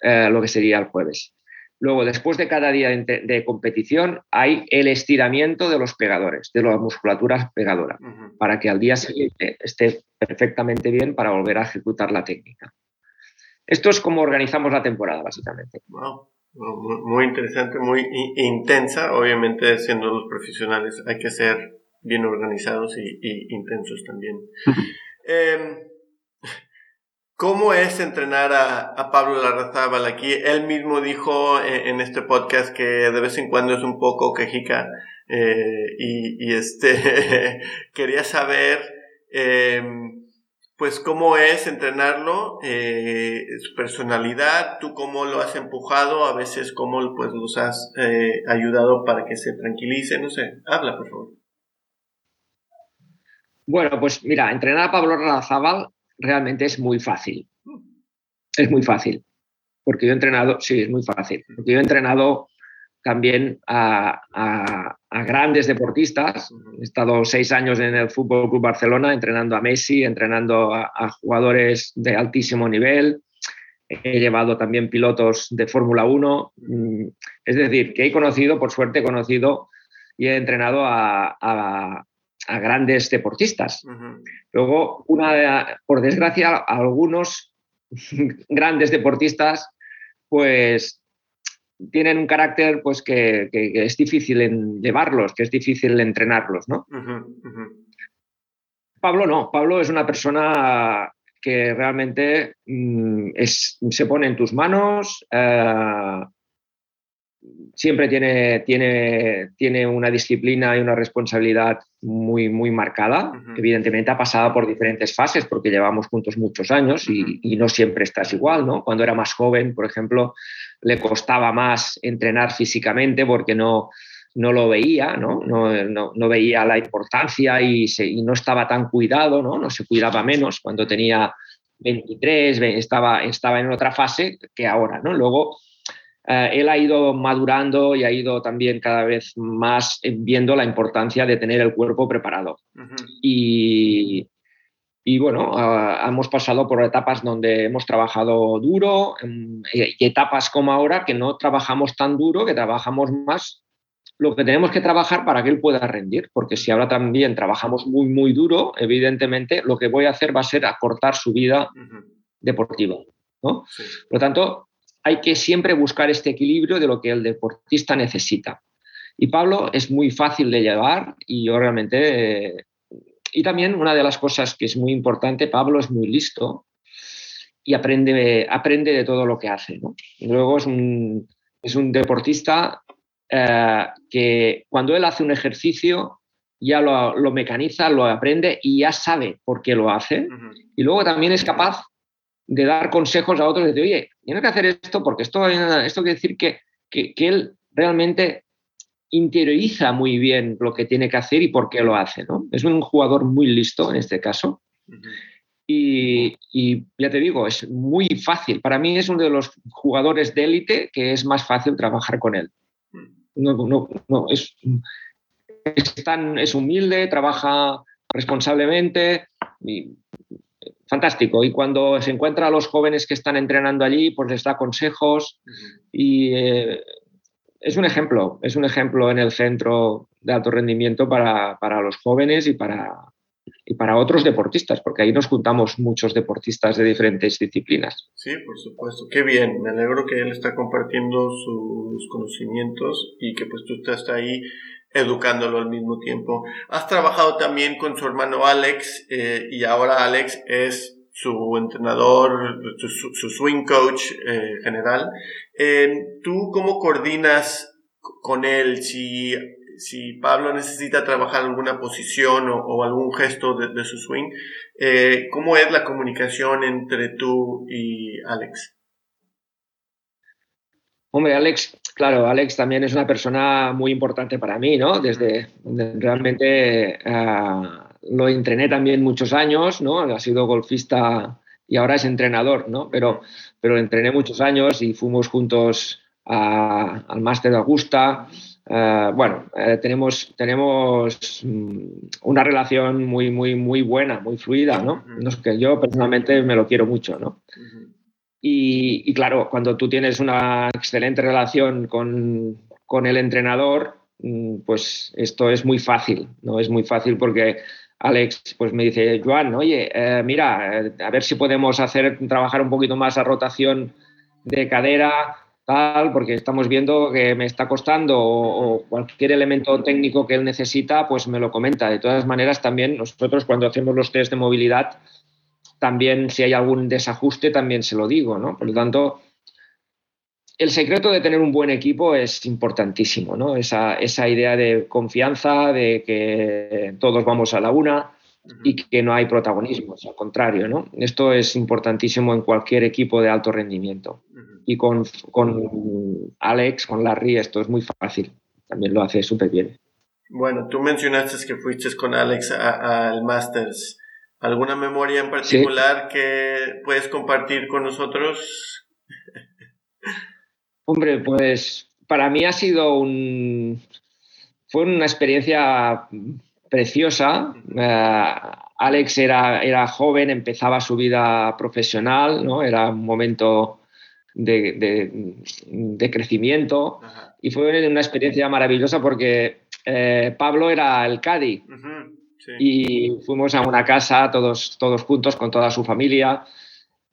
eh, lo que sería el jueves. Luego, después de cada día de, competición, hay el estiramiento de los pegadores, de la musculatura pegadora, para que al día siguiente esté perfectamente bien para volver a ejecutar la técnica. Esto es como organizamos la temporada, básicamente. Wow. Muy interesante, muy intensa. Obviamente, siendo los profesionales, hay que ser bien organizados y, intensos también. Em, ¿Cómo es entrenar a, Pablo Larrazábal aquí? Él mismo dijo eh, en, este podcast que de vez en cuando es un poco quejica eh, y, este quería saber em, pues cómo es entrenarlo, eh, su personalidad, tú cómo lo has empujado, a veces cómo pues los has eh, ayudado para que se tranquilice, no sé, habla por favor. Bueno, pues mira, entrenar a Pablo Razábal realmente es muy fácil. Es muy fácil. Porque yo he entrenado, sí, es muy fácil. Porque yo he entrenado también a, grandes deportistas. He estado seis años en el Fútbol Club Barcelona entrenando a Messi, entrenando a, jugadores de altísimo nivel. He llevado también pilotos de Fórmula 1. Mm, es decir, que he conocido, por suerte he conocido y he entrenado a, grandes deportistas. Luego, una, por desgracia, algunos grandes deportistas pues tienen un carácter pues que, es difícil en llevarlos, que es difícil entrenarlos, ¿no? Pablo no, Pablo es una persona que realmente mm, se pone en tus manos, eh, siempre tiene, tiene, tiene una disciplina y una responsabilidad muy, muy marcada. Evidentemente ha pasado por diferentes fases porque llevamos juntos muchos años y, y, no siempre estás igual, ¿no? Cuando era más joven, por ejemplo, le costaba más entrenar físicamente porque no, no lo veía, ¿no? No, veía la importancia y, no estaba tan cuidado, ¿no? no se cuidaba menos cuando tenía 23, estaba, estaba en otra fase que ahora. ¿no? Luego, eh, él ha ido madurando y ha ido también cada vez más viendo la importancia de tener el cuerpo preparado. Y y bueno, ah, hemos pasado por etapas donde hemos trabajado duro y etapas como ahora que no trabajamos tan duro, que trabajamos más lo que tenemos que trabajar para que él pueda rendir, porque si ahora también trabajamos muy, muy duro, evidentemente lo que voy a hacer va a ser acortar su vida deportiva. ¿no? Por lo tanto, hay que siempre buscar este equilibrio de lo que el deportista necesita. Y Pablo es muy fácil de llevar y yo realmente y también una de las cosas que es muy importante, Pablo es muy listo y aprende, aprende de todo lo que hace. Luego es un, es un deportista eh, que cuando él hace un ejercicio ya lo, mecaniza, lo aprende y ya sabe por qué lo hace. Y luego también es capaz de dar consejos a otros, de decir, oye, tienes que hacer esto porque esto, esto quiere decir que, que, él realmente interioriza muy bien lo que tiene que hacer y por qué lo hace. ¿no? Es un jugador muy listo en este caso. y, y, ya te digo, es muy fácil. Para mí es uno de los jugadores de élite que es más fácil trabajar con él. No, no, no, es, es, tan, es humilde, trabaja responsablemente. Y, fantástico. Y cuando se encuentra a los jóvenes que están entrenando allí, pues les da consejos y eh, es un ejemplo, es un ejemplo en el centro de alto rendimiento para, para, los jóvenes y para, y para otros deportistas, porque ahí nos juntamos muchos deportistas de diferentes disciplinas. Sí, por supuesto. Qué bien. Me alegro que él está compartiendo sus conocimientos y que pues tú estás ahí educándolo al mismo tiempo. Has trabajado también con su hermano Alex eh, y ahora Alex es su entrenador, su, swing coach eh, general. Eh, ¿Tú cómo coordinas con él si, si Pablo necesita trabajar alguna posición o, algún gesto de, su swing? ¿Cómo es la comunicación entre tú y Alex? Hombre, Alex, claro, Alex también es una persona muy importante para mí, ¿no? Desde realmente ah, lo entrené también muchos años, ¿no? Ha sido golfista y ahora es entrenador, ¿no? Pero, pero entrené muchos años y fuimos juntos al máster de Augusta. Ah, bueno, eh, tenemos, tenemos mm, una relación muy, muy, muy buena, muy fluida, ¿no? no que yo personalmente me lo quiero mucho, ¿no? Y, claro, cuando tú tienes una excelente relación con, con, el entrenador, mm, pues esto es muy fácil, ¿no? Es muy fácil porque Alex pues me dice, Joan, oye, eh, mira, eh, a ver si podemos hacer trabajar un poquito más la rotación de cadera, tal, porque estamos viendo que me está costando o, o, cualquier elemento técnico que él necesita, pues me lo comenta. De todas maneras, también nosotros cuando hacemos los test de movilidad, también si hay algún desajuste, también se lo digo, ¿no? Por lo tanto, el secreto de tener un buen equipo es importantísimo, ¿no? Esa, esa idea de confianza, de que todos vamos a la una y que no hay protagonismo, al contrario, ¿no? Esto es importantísimo en cualquier equipo de alto rendimiento. Y con, con Alex, con Larry, esto es muy fácil, también lo hace súper bien. Bueno, tú mencionaste que fuiste con Alex al Masters. ¿Alguna memoria en particular que puedes compartir con nosotros? Hombre, pues para mí ha sido un... Fue una experiencia preciosa. Eh, Alex era, era joven, empezaba su vida profesional, ¿no? Era un momento de, de, crecimiento y fue una experiencia maravillosa porque eh, Pablo era el Cádiz. Y fuimos a una casa todos, todos juntos con toda su familia.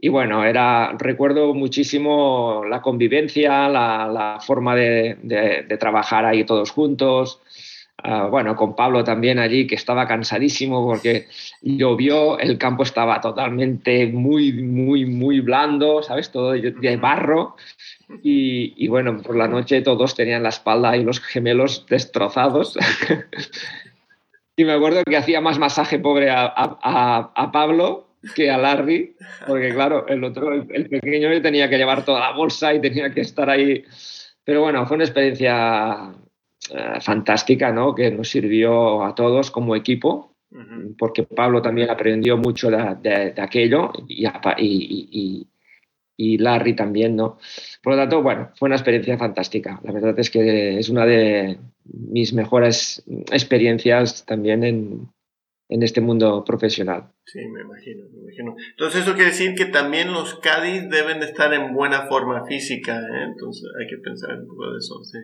Y bueno, era, recuerdo muchísimo la convivencia, la, la forma de, de, trabajar ahí todos juntos. Uh, bueno, con Pablo también allí, que estaba cansadísimo porque llovió, el campo estaba totalmente muy, muy, muy blando, ¿sabes? Todo de barro. Y, y, bueno, por la noche todos tenían la espalda y los gemelos destrozados. Y me acuerdo que hacía más masaje pobre a, a, a Pablo que a Larry, porque claro, el otro, el, pequeño, tenía que llevar toda la bolsa y tenía que estar ahí. Pero bueno, fue una experiencia eh, fantástica, ¿no? Que nos sirvió a todos como equipo, porque Pablo también aprendió mucho de, de, aquello y, y, y, Larry también, ¿no? Por lo tanto, bueno, fue una experiencia fantástica. La verdad es que es una de mis mejores experiencias también en, en este mundo profesional. Sí, me imagino, me imagino. Entonces eso quiere decir que también los Cádiz deben estar en buena forma física, ¿eh? entonces hay que pensar un poco de eso, sí.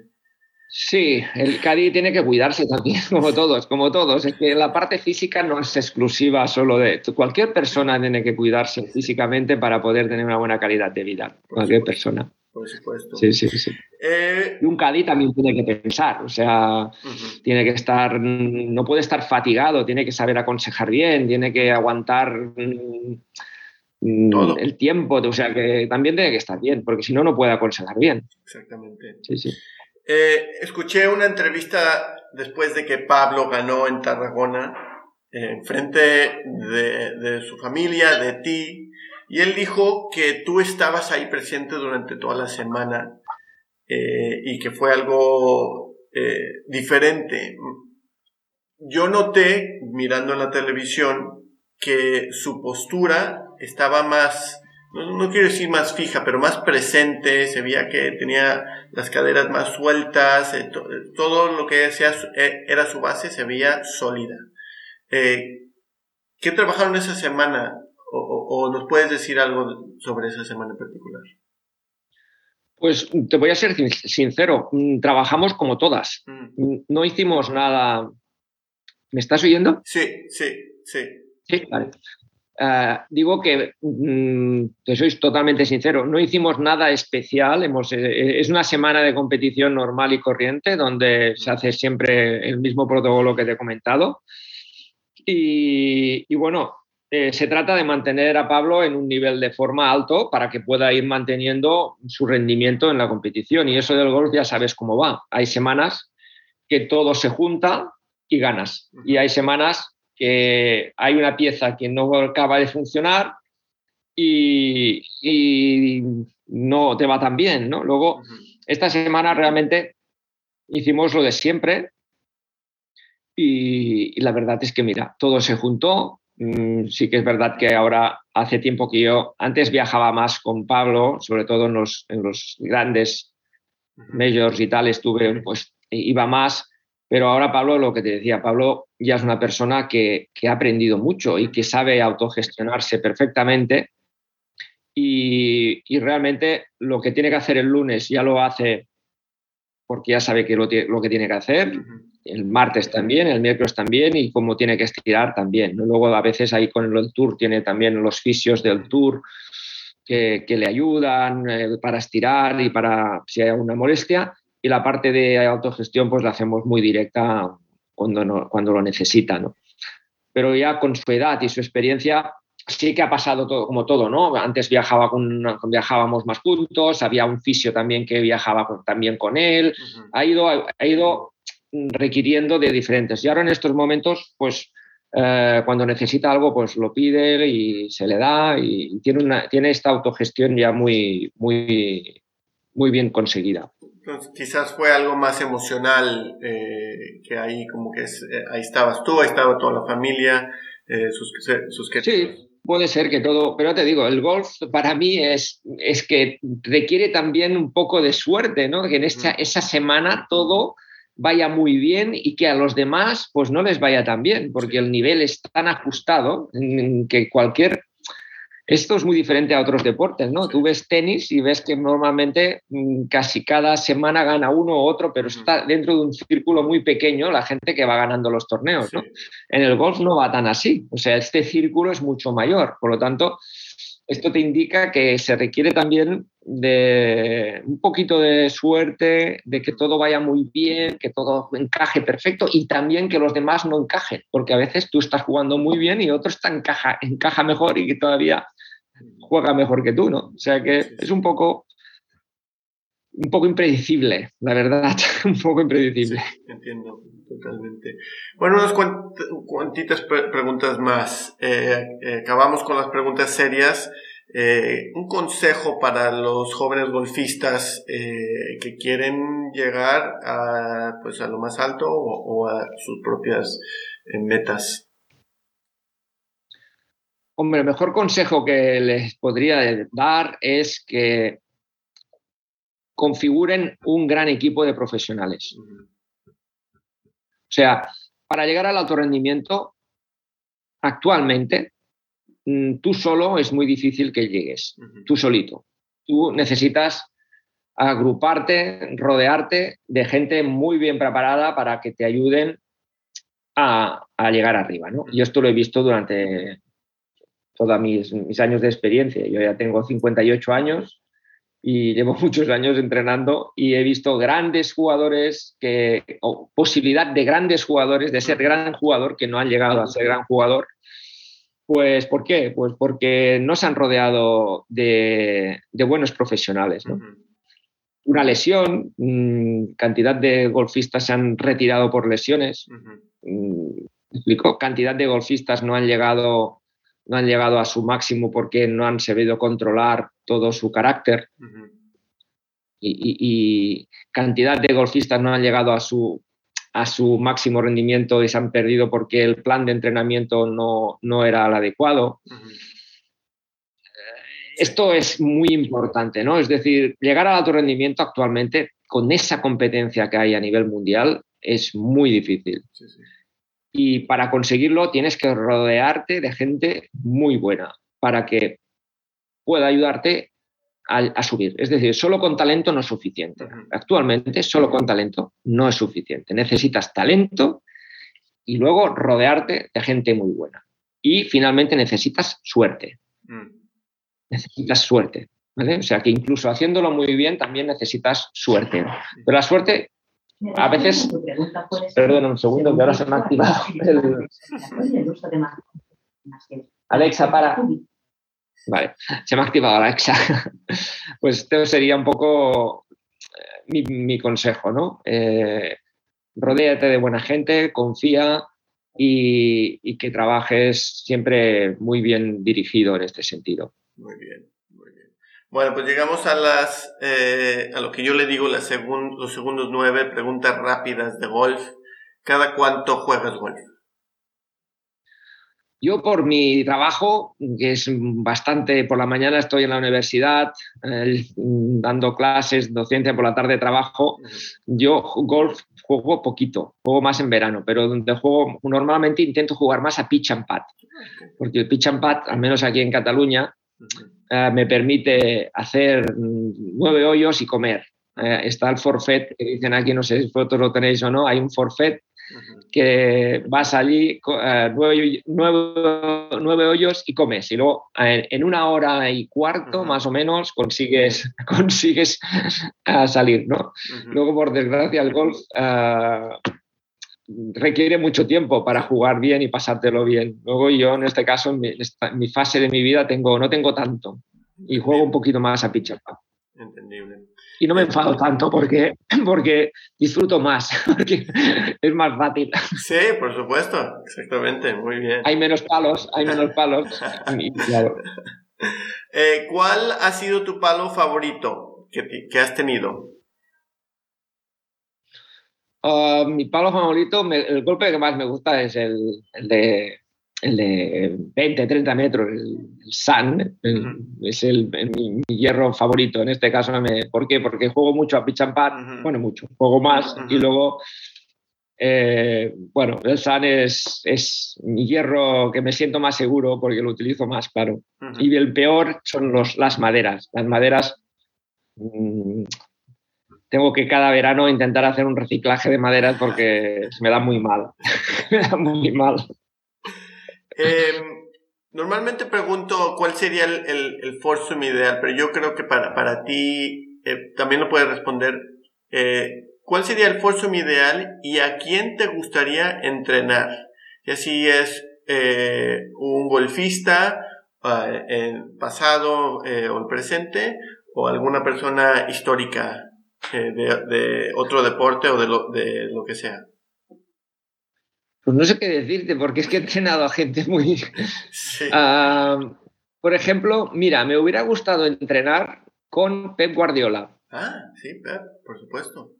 Sí, el Cádiz tiene que cuidarse también, como todos, como todos. Es que la parte física no es exclusiva solo de... Cualquier persona tiene que cuidarse físicamente para poder tener una buena calidad de vida. Cualquier persona. Por supuesto. Sí, sí, sí. Eh, y un Cádiz también tiene que pensar, o sea, tiene que estar, no puede estar fatigado, tiene que saber aconsejar bien, tiene que aguantar mm, el tiempo, o sea, que también tiene que estar bien, porque si no, no puede aconsejar bien. Exactamente. Sí, sí. Eh, escuché una entrevista después de que Pablo ganó en Tarragona, en frente de, de su familia, de ti, y él dijo que tú estabas ahí presente durante toda la semana eh, y que fue algo eh, diferente. Yo noté, mirando en la televisión, que su postura estaba más, no, quiero decir más fija, pero más presente, se veía que tenía las caderas más sueltas, eh, todo lo que era su base se veía sólida. ¿Qué trabajaron esa semana o, nos puedes decir algo sobre esa semana en particular? Pues te voy a ser sincero, mm, trabajamos como todas. Mm. Mm, no hicimos nada. ¿Me estás oyendo? Sí, sí, sí. Sí, vale. Ah, digo que, te soy totalmente sincero, no hicimos nada especial. Hemos, eh, eh, es una semana de competición normal y corriente donde se hace siempre el mismo protocolo que te he comentado. Y, y bueno, eh, se trata de mantener a Pablo en un nivel de forma alto para que pueda ir manteniendo su rendimiento en la competición. Y eso del golf ya sabes cómo va. Hay semanas que todo se junta y ganas. Y hay semanas que hay una pieza que no acaba de funcionar y, no te va tan bien. ¿no? Luego, esta semana realmente hicimos lo de siempre. y la verdad es que, mira, todo se juntó, sí que es verdad que ahora hace tiempo que yo antes viajaba más con Pablo, sobre todo en los, en los grandes majors y tal, estuve, pues iba más, pero ahora Pablo, lo que te decía, Pablo ya es una persona que, que ha aprendido mucho y que sabe autogestionarse perfectamente y, y, realmente lo que tiene que hacer el lunes ya lo hace porque ya sabe que lo, lo que tiene que hacer el martes también, el miércoles también y cómo tiene que estirar también. Luego a veces ahí con el tour tiene también los fisios del tour que, le ayudan eh, para estirar y para si hay alguna molestia. Y la parte de autogestión pues la hacemos muy directa cuando, cuando lo necesita. ¿no? Pero ya con su edad y su experiencia sí que ha pasado todo, como todo, ¿no? Antes viajaba con, viajábamos más juntos, había un fisio también que viajaba también con él, ha, ido, ha ido requiriendo de diferentes. Y ahora en estos momentos, pues eh, cuando necesita algo, pues lo pide y se le da y tiene, una, tiene esta autogestión ya muy, muy, muy bien conseguida. quizás fue algo más emocional eh, que ahí como que eh, ahí estabas tú, ahí estaba toda la familia, sus, sus Sí, puede ser que todo, pero te digo, el golf para mí es, es que requiere también un poco de suerte, ¿no? Que en esta, esa semana todo vaya muy bien y que a los demás pues no les vaya tan bien, porque el nivel es tan ajustado que cualquier... Esto es muy diferente a otros deportes, ¿no? Tú ves tenis y ves que normalmente mm, casi cada semana gana uno u otro, pero está dentro de un círculo muy pequeño la gente que va ganando los torneos, ¿no? En el golf no va tan así, o sea, este círculo es mucho mayor, por lo tanto, esto te indica que se requiere también de un poquito de suerte, de que todo vaya muy bien, que todo encaje perfecto y también que los demás no encajen, porque a veces tú estás jugando muy bien y otro está encaja, encaja mejor y que todavía juega mejor que tú, ¿no? O sea que es un poco un poco impredecible, la verdad, un poco impredecible. entiendo, totalmente. Bueno, unas cuantitas preguntas más. Eh, eh, acabamos con las preguntas serias. Eh, un consejo para los jóvenes golfistas que quieren llegar a, pues, a lo más alto o, o a sus propias metas. Hombre, el mejor consejo que les podría dar es que configuren un gran equipo de profesionales. O sea, para llegar al alto rendimiento, actualmente, mm, tú solo es muy difícil que llegues, tú solito. Tú necesitas agruparte, rodearte de gente muy bien preparada para que te ayuden a, llegar arriba. ¿no? Yo esto lo he visto durante todos mis, mis, años de experiencia. Yo ya tengo 58 años y llevo muchos años entrenando y he visto grandes jugadores que, o posibilidad de grandes jugadores, de ser gran jugador que no han llegado a ser gran jugador. Pues, ¿por qué? Pues porque no se han rodeado de, buenos profesionales. Una lesión, mm, cantidad de golfistas se han retirado por lesiones. Mm, explico? Cantidad de golfistas no han llegado no han llegado a su máximo porque no han sabido controlar todo su carácter. y, cantidad de golfistas no han llegado a su, a su máximo rendimiento y se han perdido porque el plan de entrenamiento no, era el adecuado. Esto es muy importante, ¿no? Es decir, llegar al alto rendimiento actualmente con esa competencia que hay a nivel mundial es muy difícil. Y para conseguirlo tienes que rodearte de gente muy buena para que pueda ayudarte a, subir. Es decir, solo con talento no es suficiente. Actualmente, solo con talento no es suficiente. Necesitas talento y luego rodearte de gente muy buena. Y finalmente necesitas suerte. Mm. Necesitas suerte. O sea que incluso haciéndolo muy bien también necesitas suerte. Pero la suerte a veces, perdón un segundo, que ahora se me ha activado el... Alexa, para. Vale, se me ha activado Alexa. Pues esto sería un poco eh, mi, consejo, ¿no? Eh, rodéate de buena gente, confía y, y que trabajes siempre muy bien dirigido en este sentido. Muy bien. Bueno, pues llegamos a las, eh, a lo que yo le digo los segundos nueve preguntas rápidas de golf. ¿Cada cuánto juegas golf? Yo por mi trabajo, que es bastante, por la mañana estoy en la universidad dando clases, docencia, por la tarde trabajo, yo golf juego poquito, juego más en verano, pero donde juego normalmente intento jugar más a pitch and pat, porque el pitch and pat, al menos aquí en Cataluña, eh, me permite hacer nueve hoyos y comer. Eh, está el forfait, que dicen aquí, no sé si vosotros lo tenéis o no, hay un forfait que vas allí, uh, nueve, hoyos y comes. Y luego en una hora y cuarto, más o menos, consigues, consigues salir, ¿no? Luego, por desgracia, el golf requiere mucho tiempo para jugar bien y pasártelo bien. Luego yo, en este caso, en mi, fase de mi vida, tengo, no tengo tanto y juego un poquito más a pitch Entendible. Y no me enfado tanto porque, porque disfruto más, porque es más fácil. Sí, por supuesto, exactamente, muy bien. Hay menos palos, hay menos palos. Eh, ¿Cuál ha sido tu palo favorito que, que has tenido? Ah, mi palo favorito, el golpe que más me gusta es el, de, el de 20, 30 metros, el, Sun, es el, mi, hierro favorito en este caso. Me, ¿Por qué? Porque juego mucho a pitch and pad, bueno, mucho, juego más y luego, eh, bueno, el Sun es, es, mi hierro que me siento más seguro porque lo utilizo más, claro. Y el peor son los, las maderas. Las maderas mm, tengo que cada verano intentar hacer un reciclaje de maderas porque me da muy mal. me da muy mal. Em, normalmente pregunto cuál sería el, el, el ideal, pero yo creo que para, para ti eh, también lo puedes responder. Eh, ¿Cuál sería el foursome ideal y a quién te gustaría entrenar? Y así es eh, un golfista en pasado o el presente o alguna persona histórica de, otro deporte o de lo, de lo que sea? Pues no sé qué decirte, porque es que he entrenado a gente muy... Ah, por ejemplo, mira, me hubiera gustado entrenar con Pep Guardiola. Ah, sí, Pep, por supuesto.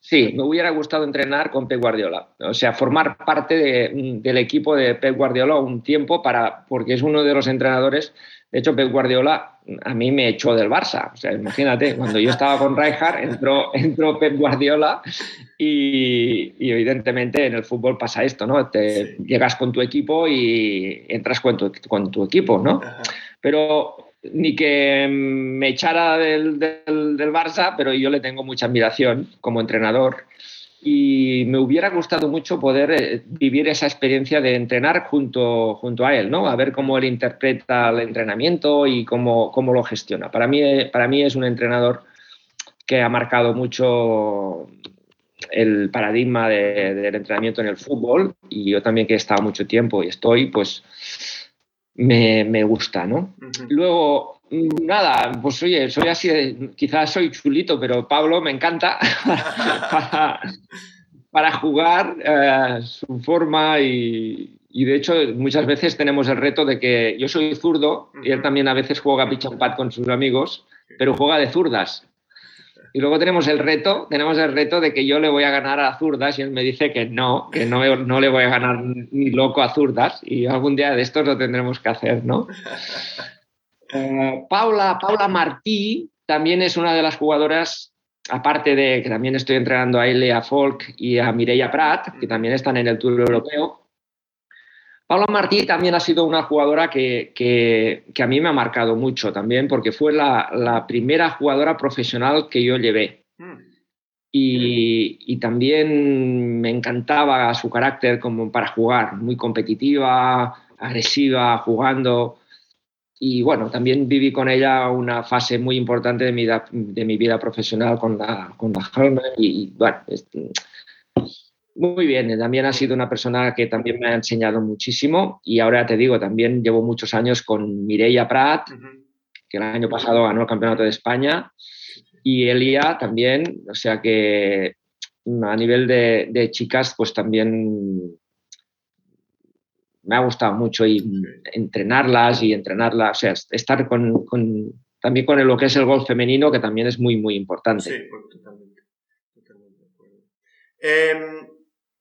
Sí, me hubiera gustado entrenar con Pep Guardiola. O sea, formar parte del equipo de Pep Guardiola un tiempo para, porque es uno de los entrenadores de hecho, Pep Guardiola a mí me echó del Barça. O sea, imagínate, cuando yo estaba con Rijkaard, entró, entró Pep Guardiola y, evidentemente en el fútbol pasa esto, ¿no? Te llegas con tu equipo y entras con tu, con tu equipo, ¿no? Pero ni que me echara del, del, Barça, pero yo le tengo mucha admiración como entrenador y me hubiera gustado mucho poder eh, vivir esa experiencia de entrenar junto, junto a él, ¿no? A ver cómo él interpreta el entrenamiento y cómo, cómo lo gestiona. Para mí, para mí es un entrenador que ha marcado mucho el paradigma del entrenamiento en el fútbol y yo también que he estado mucho tiempo y estoy, pues me, me gusta, ¿no? Luego, nada, pues oye, soy así, quizás soy chulito, pero Pablo me encanta para, jugar eh, su forma y, de hecho muchas veces tenemos el reto de que yo soy zurdo y él también a veces juega pitch and con sus amigos, pero juega de zurdas. Y luego tenemos el reto, tenemos el reto de que yo le voy a ganar a zurdas y él me dice que no, que no, no le voy a ganar ni loco a zurdas y algún día de estos lo tendremos que hacer, ¿no? Eh, Paula, Paula Martí también es una de las jugadoras, aparte de que también estoy entrenando a Elia Folk y a Mireia Prat, que también están en el Tour Europeo. Paula Martí también ha sido una jugadora que, que, a mí me ha marcado mucho también, porque fue la, la primera jugadora profesional que yo llevé. Y, y, también me encantaba su carácter como para jugar, muy competitiva, agresiva, jugando y bueno, también viví con ella una fase muy importante de mi, de mi vida profesional con la, con la y, bueno, muy bien, también ha sido una persona que también me ha enseñado muchísimo y ahora te digo, también llevo muchos años con Mireia Prat, que el año pasado ganó el Campeonato de España, y Elia también, o sea que a nivel de, de chicas, pues también me ha gustado mucho y entrenarlas y entrenarlas, o sea, estar con, también con lo que es el golf femenino, que también es muy, muy importante. Sí, totalmente. Em,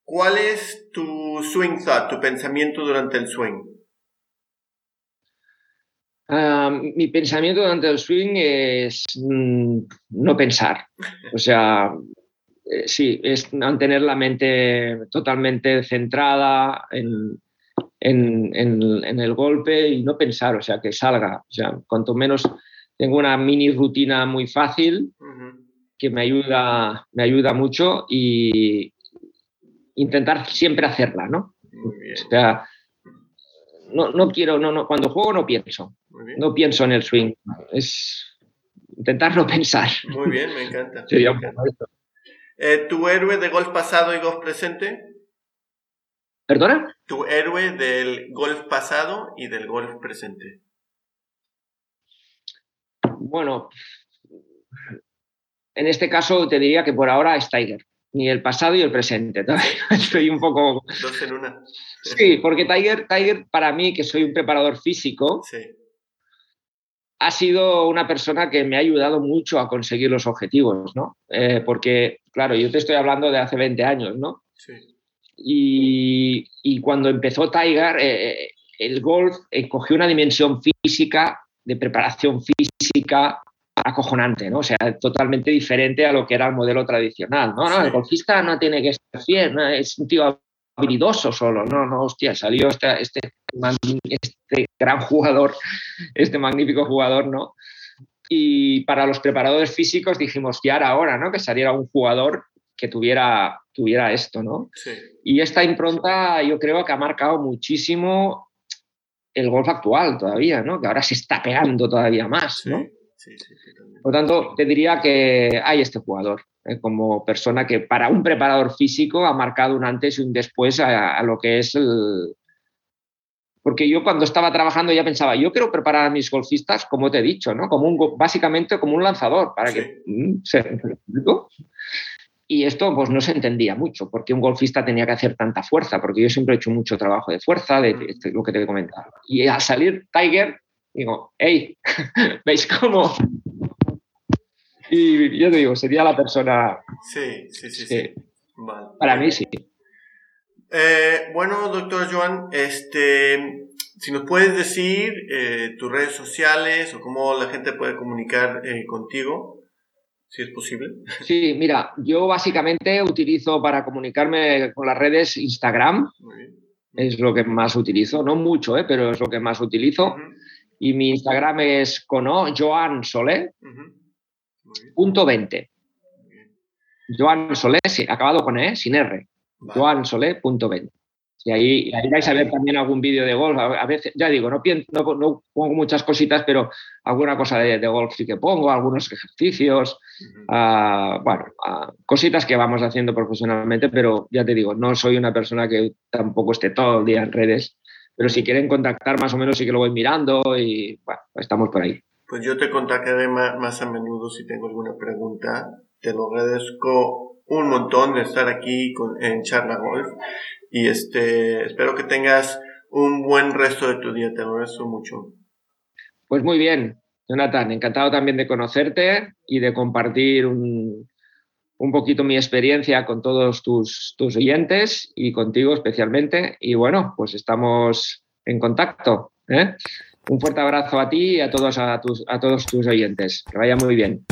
¿Cuál es tu swing thought, tu pensamiento durante el swing? mi pensamiento durante el swing es mm, no pensar. O sea, eh, sí, es mantener la mente totalmente centrada en, en, el golpe y no pensar, o sea, que salga. O sea, cuanto menos tengo una mini rutina muy fácil que me ayuda, me ayuda mucho y intentar siempre hacerla, ¿no? O sea, no, no, quiero, no, no, cuando juego no pienso, no pienso en el swing, es intentar no pensar. Muy bien, me encanta. Eh, ¿Tu héroe de golf pasado y golf presente? ¿Perdona? Tu héroe del golf pasado y del golf presente. Bueno, en este caso te diría que por ahora es Tiger. Ni el pasado y el presente. Estoy un poco. Dos en una. Sí, porque Tiger, Tiger, para mí, que soy un preparador físico, ha sido una persona que me ha ayudado mucho a conseguir los objetivos, ¿no? Eh, porque, claro, yo te estoy hablando de hace 20 años, ¿no? Sí. Y, cuando empezó Tiger, eh, eh, el golf eh, cogió una dimensión física, de preparación física acojonante, ¿no? O sea, totalmente diferente a lo que era el modelo tradicional. No, no, el golfista no tiene que estar bien, es un tío habilidoso solo, no, no, hostia, salió este, este, este gran jugador, este magnífico jugador, ¿no? Y para los preparadores físicos dijimos, ya era hora, ¿no? Que saliera un jugador que tuviera, tuviera esto, ¿no? Y esta impronta yo creo que ha marcado muchísimo el golf actual todavía, ¿no? Que ahora se está pegando todavía más, ¿no? Por lo tanto, te diría que hay este jugador ¿eh? como persona que para un preparador físico ha marcado un antes y un después a, lo que es el... Porque yo cuando estaba trabajando ya pensaba, yo quiero preparar a mis golfistas, como te he dicho, ¿no? Como un, básicamente como un lanzador, para que... Mm, ¿Se y esto pues no se entendía mucho, porque un golfista tenía que hacer tanta fuerza, porque yo siempre he hecho mucho trabajo de fuerza, de, este, lo que te he comentado. Y al salir Tiger, digo, hey, ¿veis cómo? Y yo te digo, sería la persona... Sí, sí, sí. sí. Para mí sí. Eh, bueno, doctor Joan, este, si nos puedes decir eh, tus redes sociales o cómo la gente puede comunicar eh, contigo si es posible. Sí, mira, yo básicamente utilizo para comunicarme con las redes Instagram. Es lo que más utilizo, no mucho, ¿eh? pero es lo que más utilizo. Y mi Instagram es cono, Joan Solé, punto 20. Joan Solé, acabado con E, sin R. Joansolé.ben. Y ahí, ahí, vais a ver también algún vídeo de golf. A, veces, ya digo, no, no, pongo muchas cositas, pero alguna cosa de, golf sí que pongo, algunos ejercicios, ah, bueno, ah, cositas que vamos haciendo profesionalmente, pero ya te digo, no soy una persona que tampoco esté todo el día en redes, pero si quieren contactar más o menos sí que lo voy mirando y bueno, estamos por ahí. Pues yo te contactaré más, a menudo si tengo alguna pregunta. Te lo agradezco un montón de estar aquí en Charla Golf y este, espero que tengas un buen resto de tu día. Te lo agradezco mucho. Pues muy bien, Jonathan. Encantado también de conocerte y de compartir un, un poquito mi experiencia con todos tus, tus oyentes y contigo especialmente. Y bueno, pues estamos en contacto. ¿eh? Un fuerte abrazo a ti y a todos, a, tus, a todos tus oyentes. Que vaya muy bien.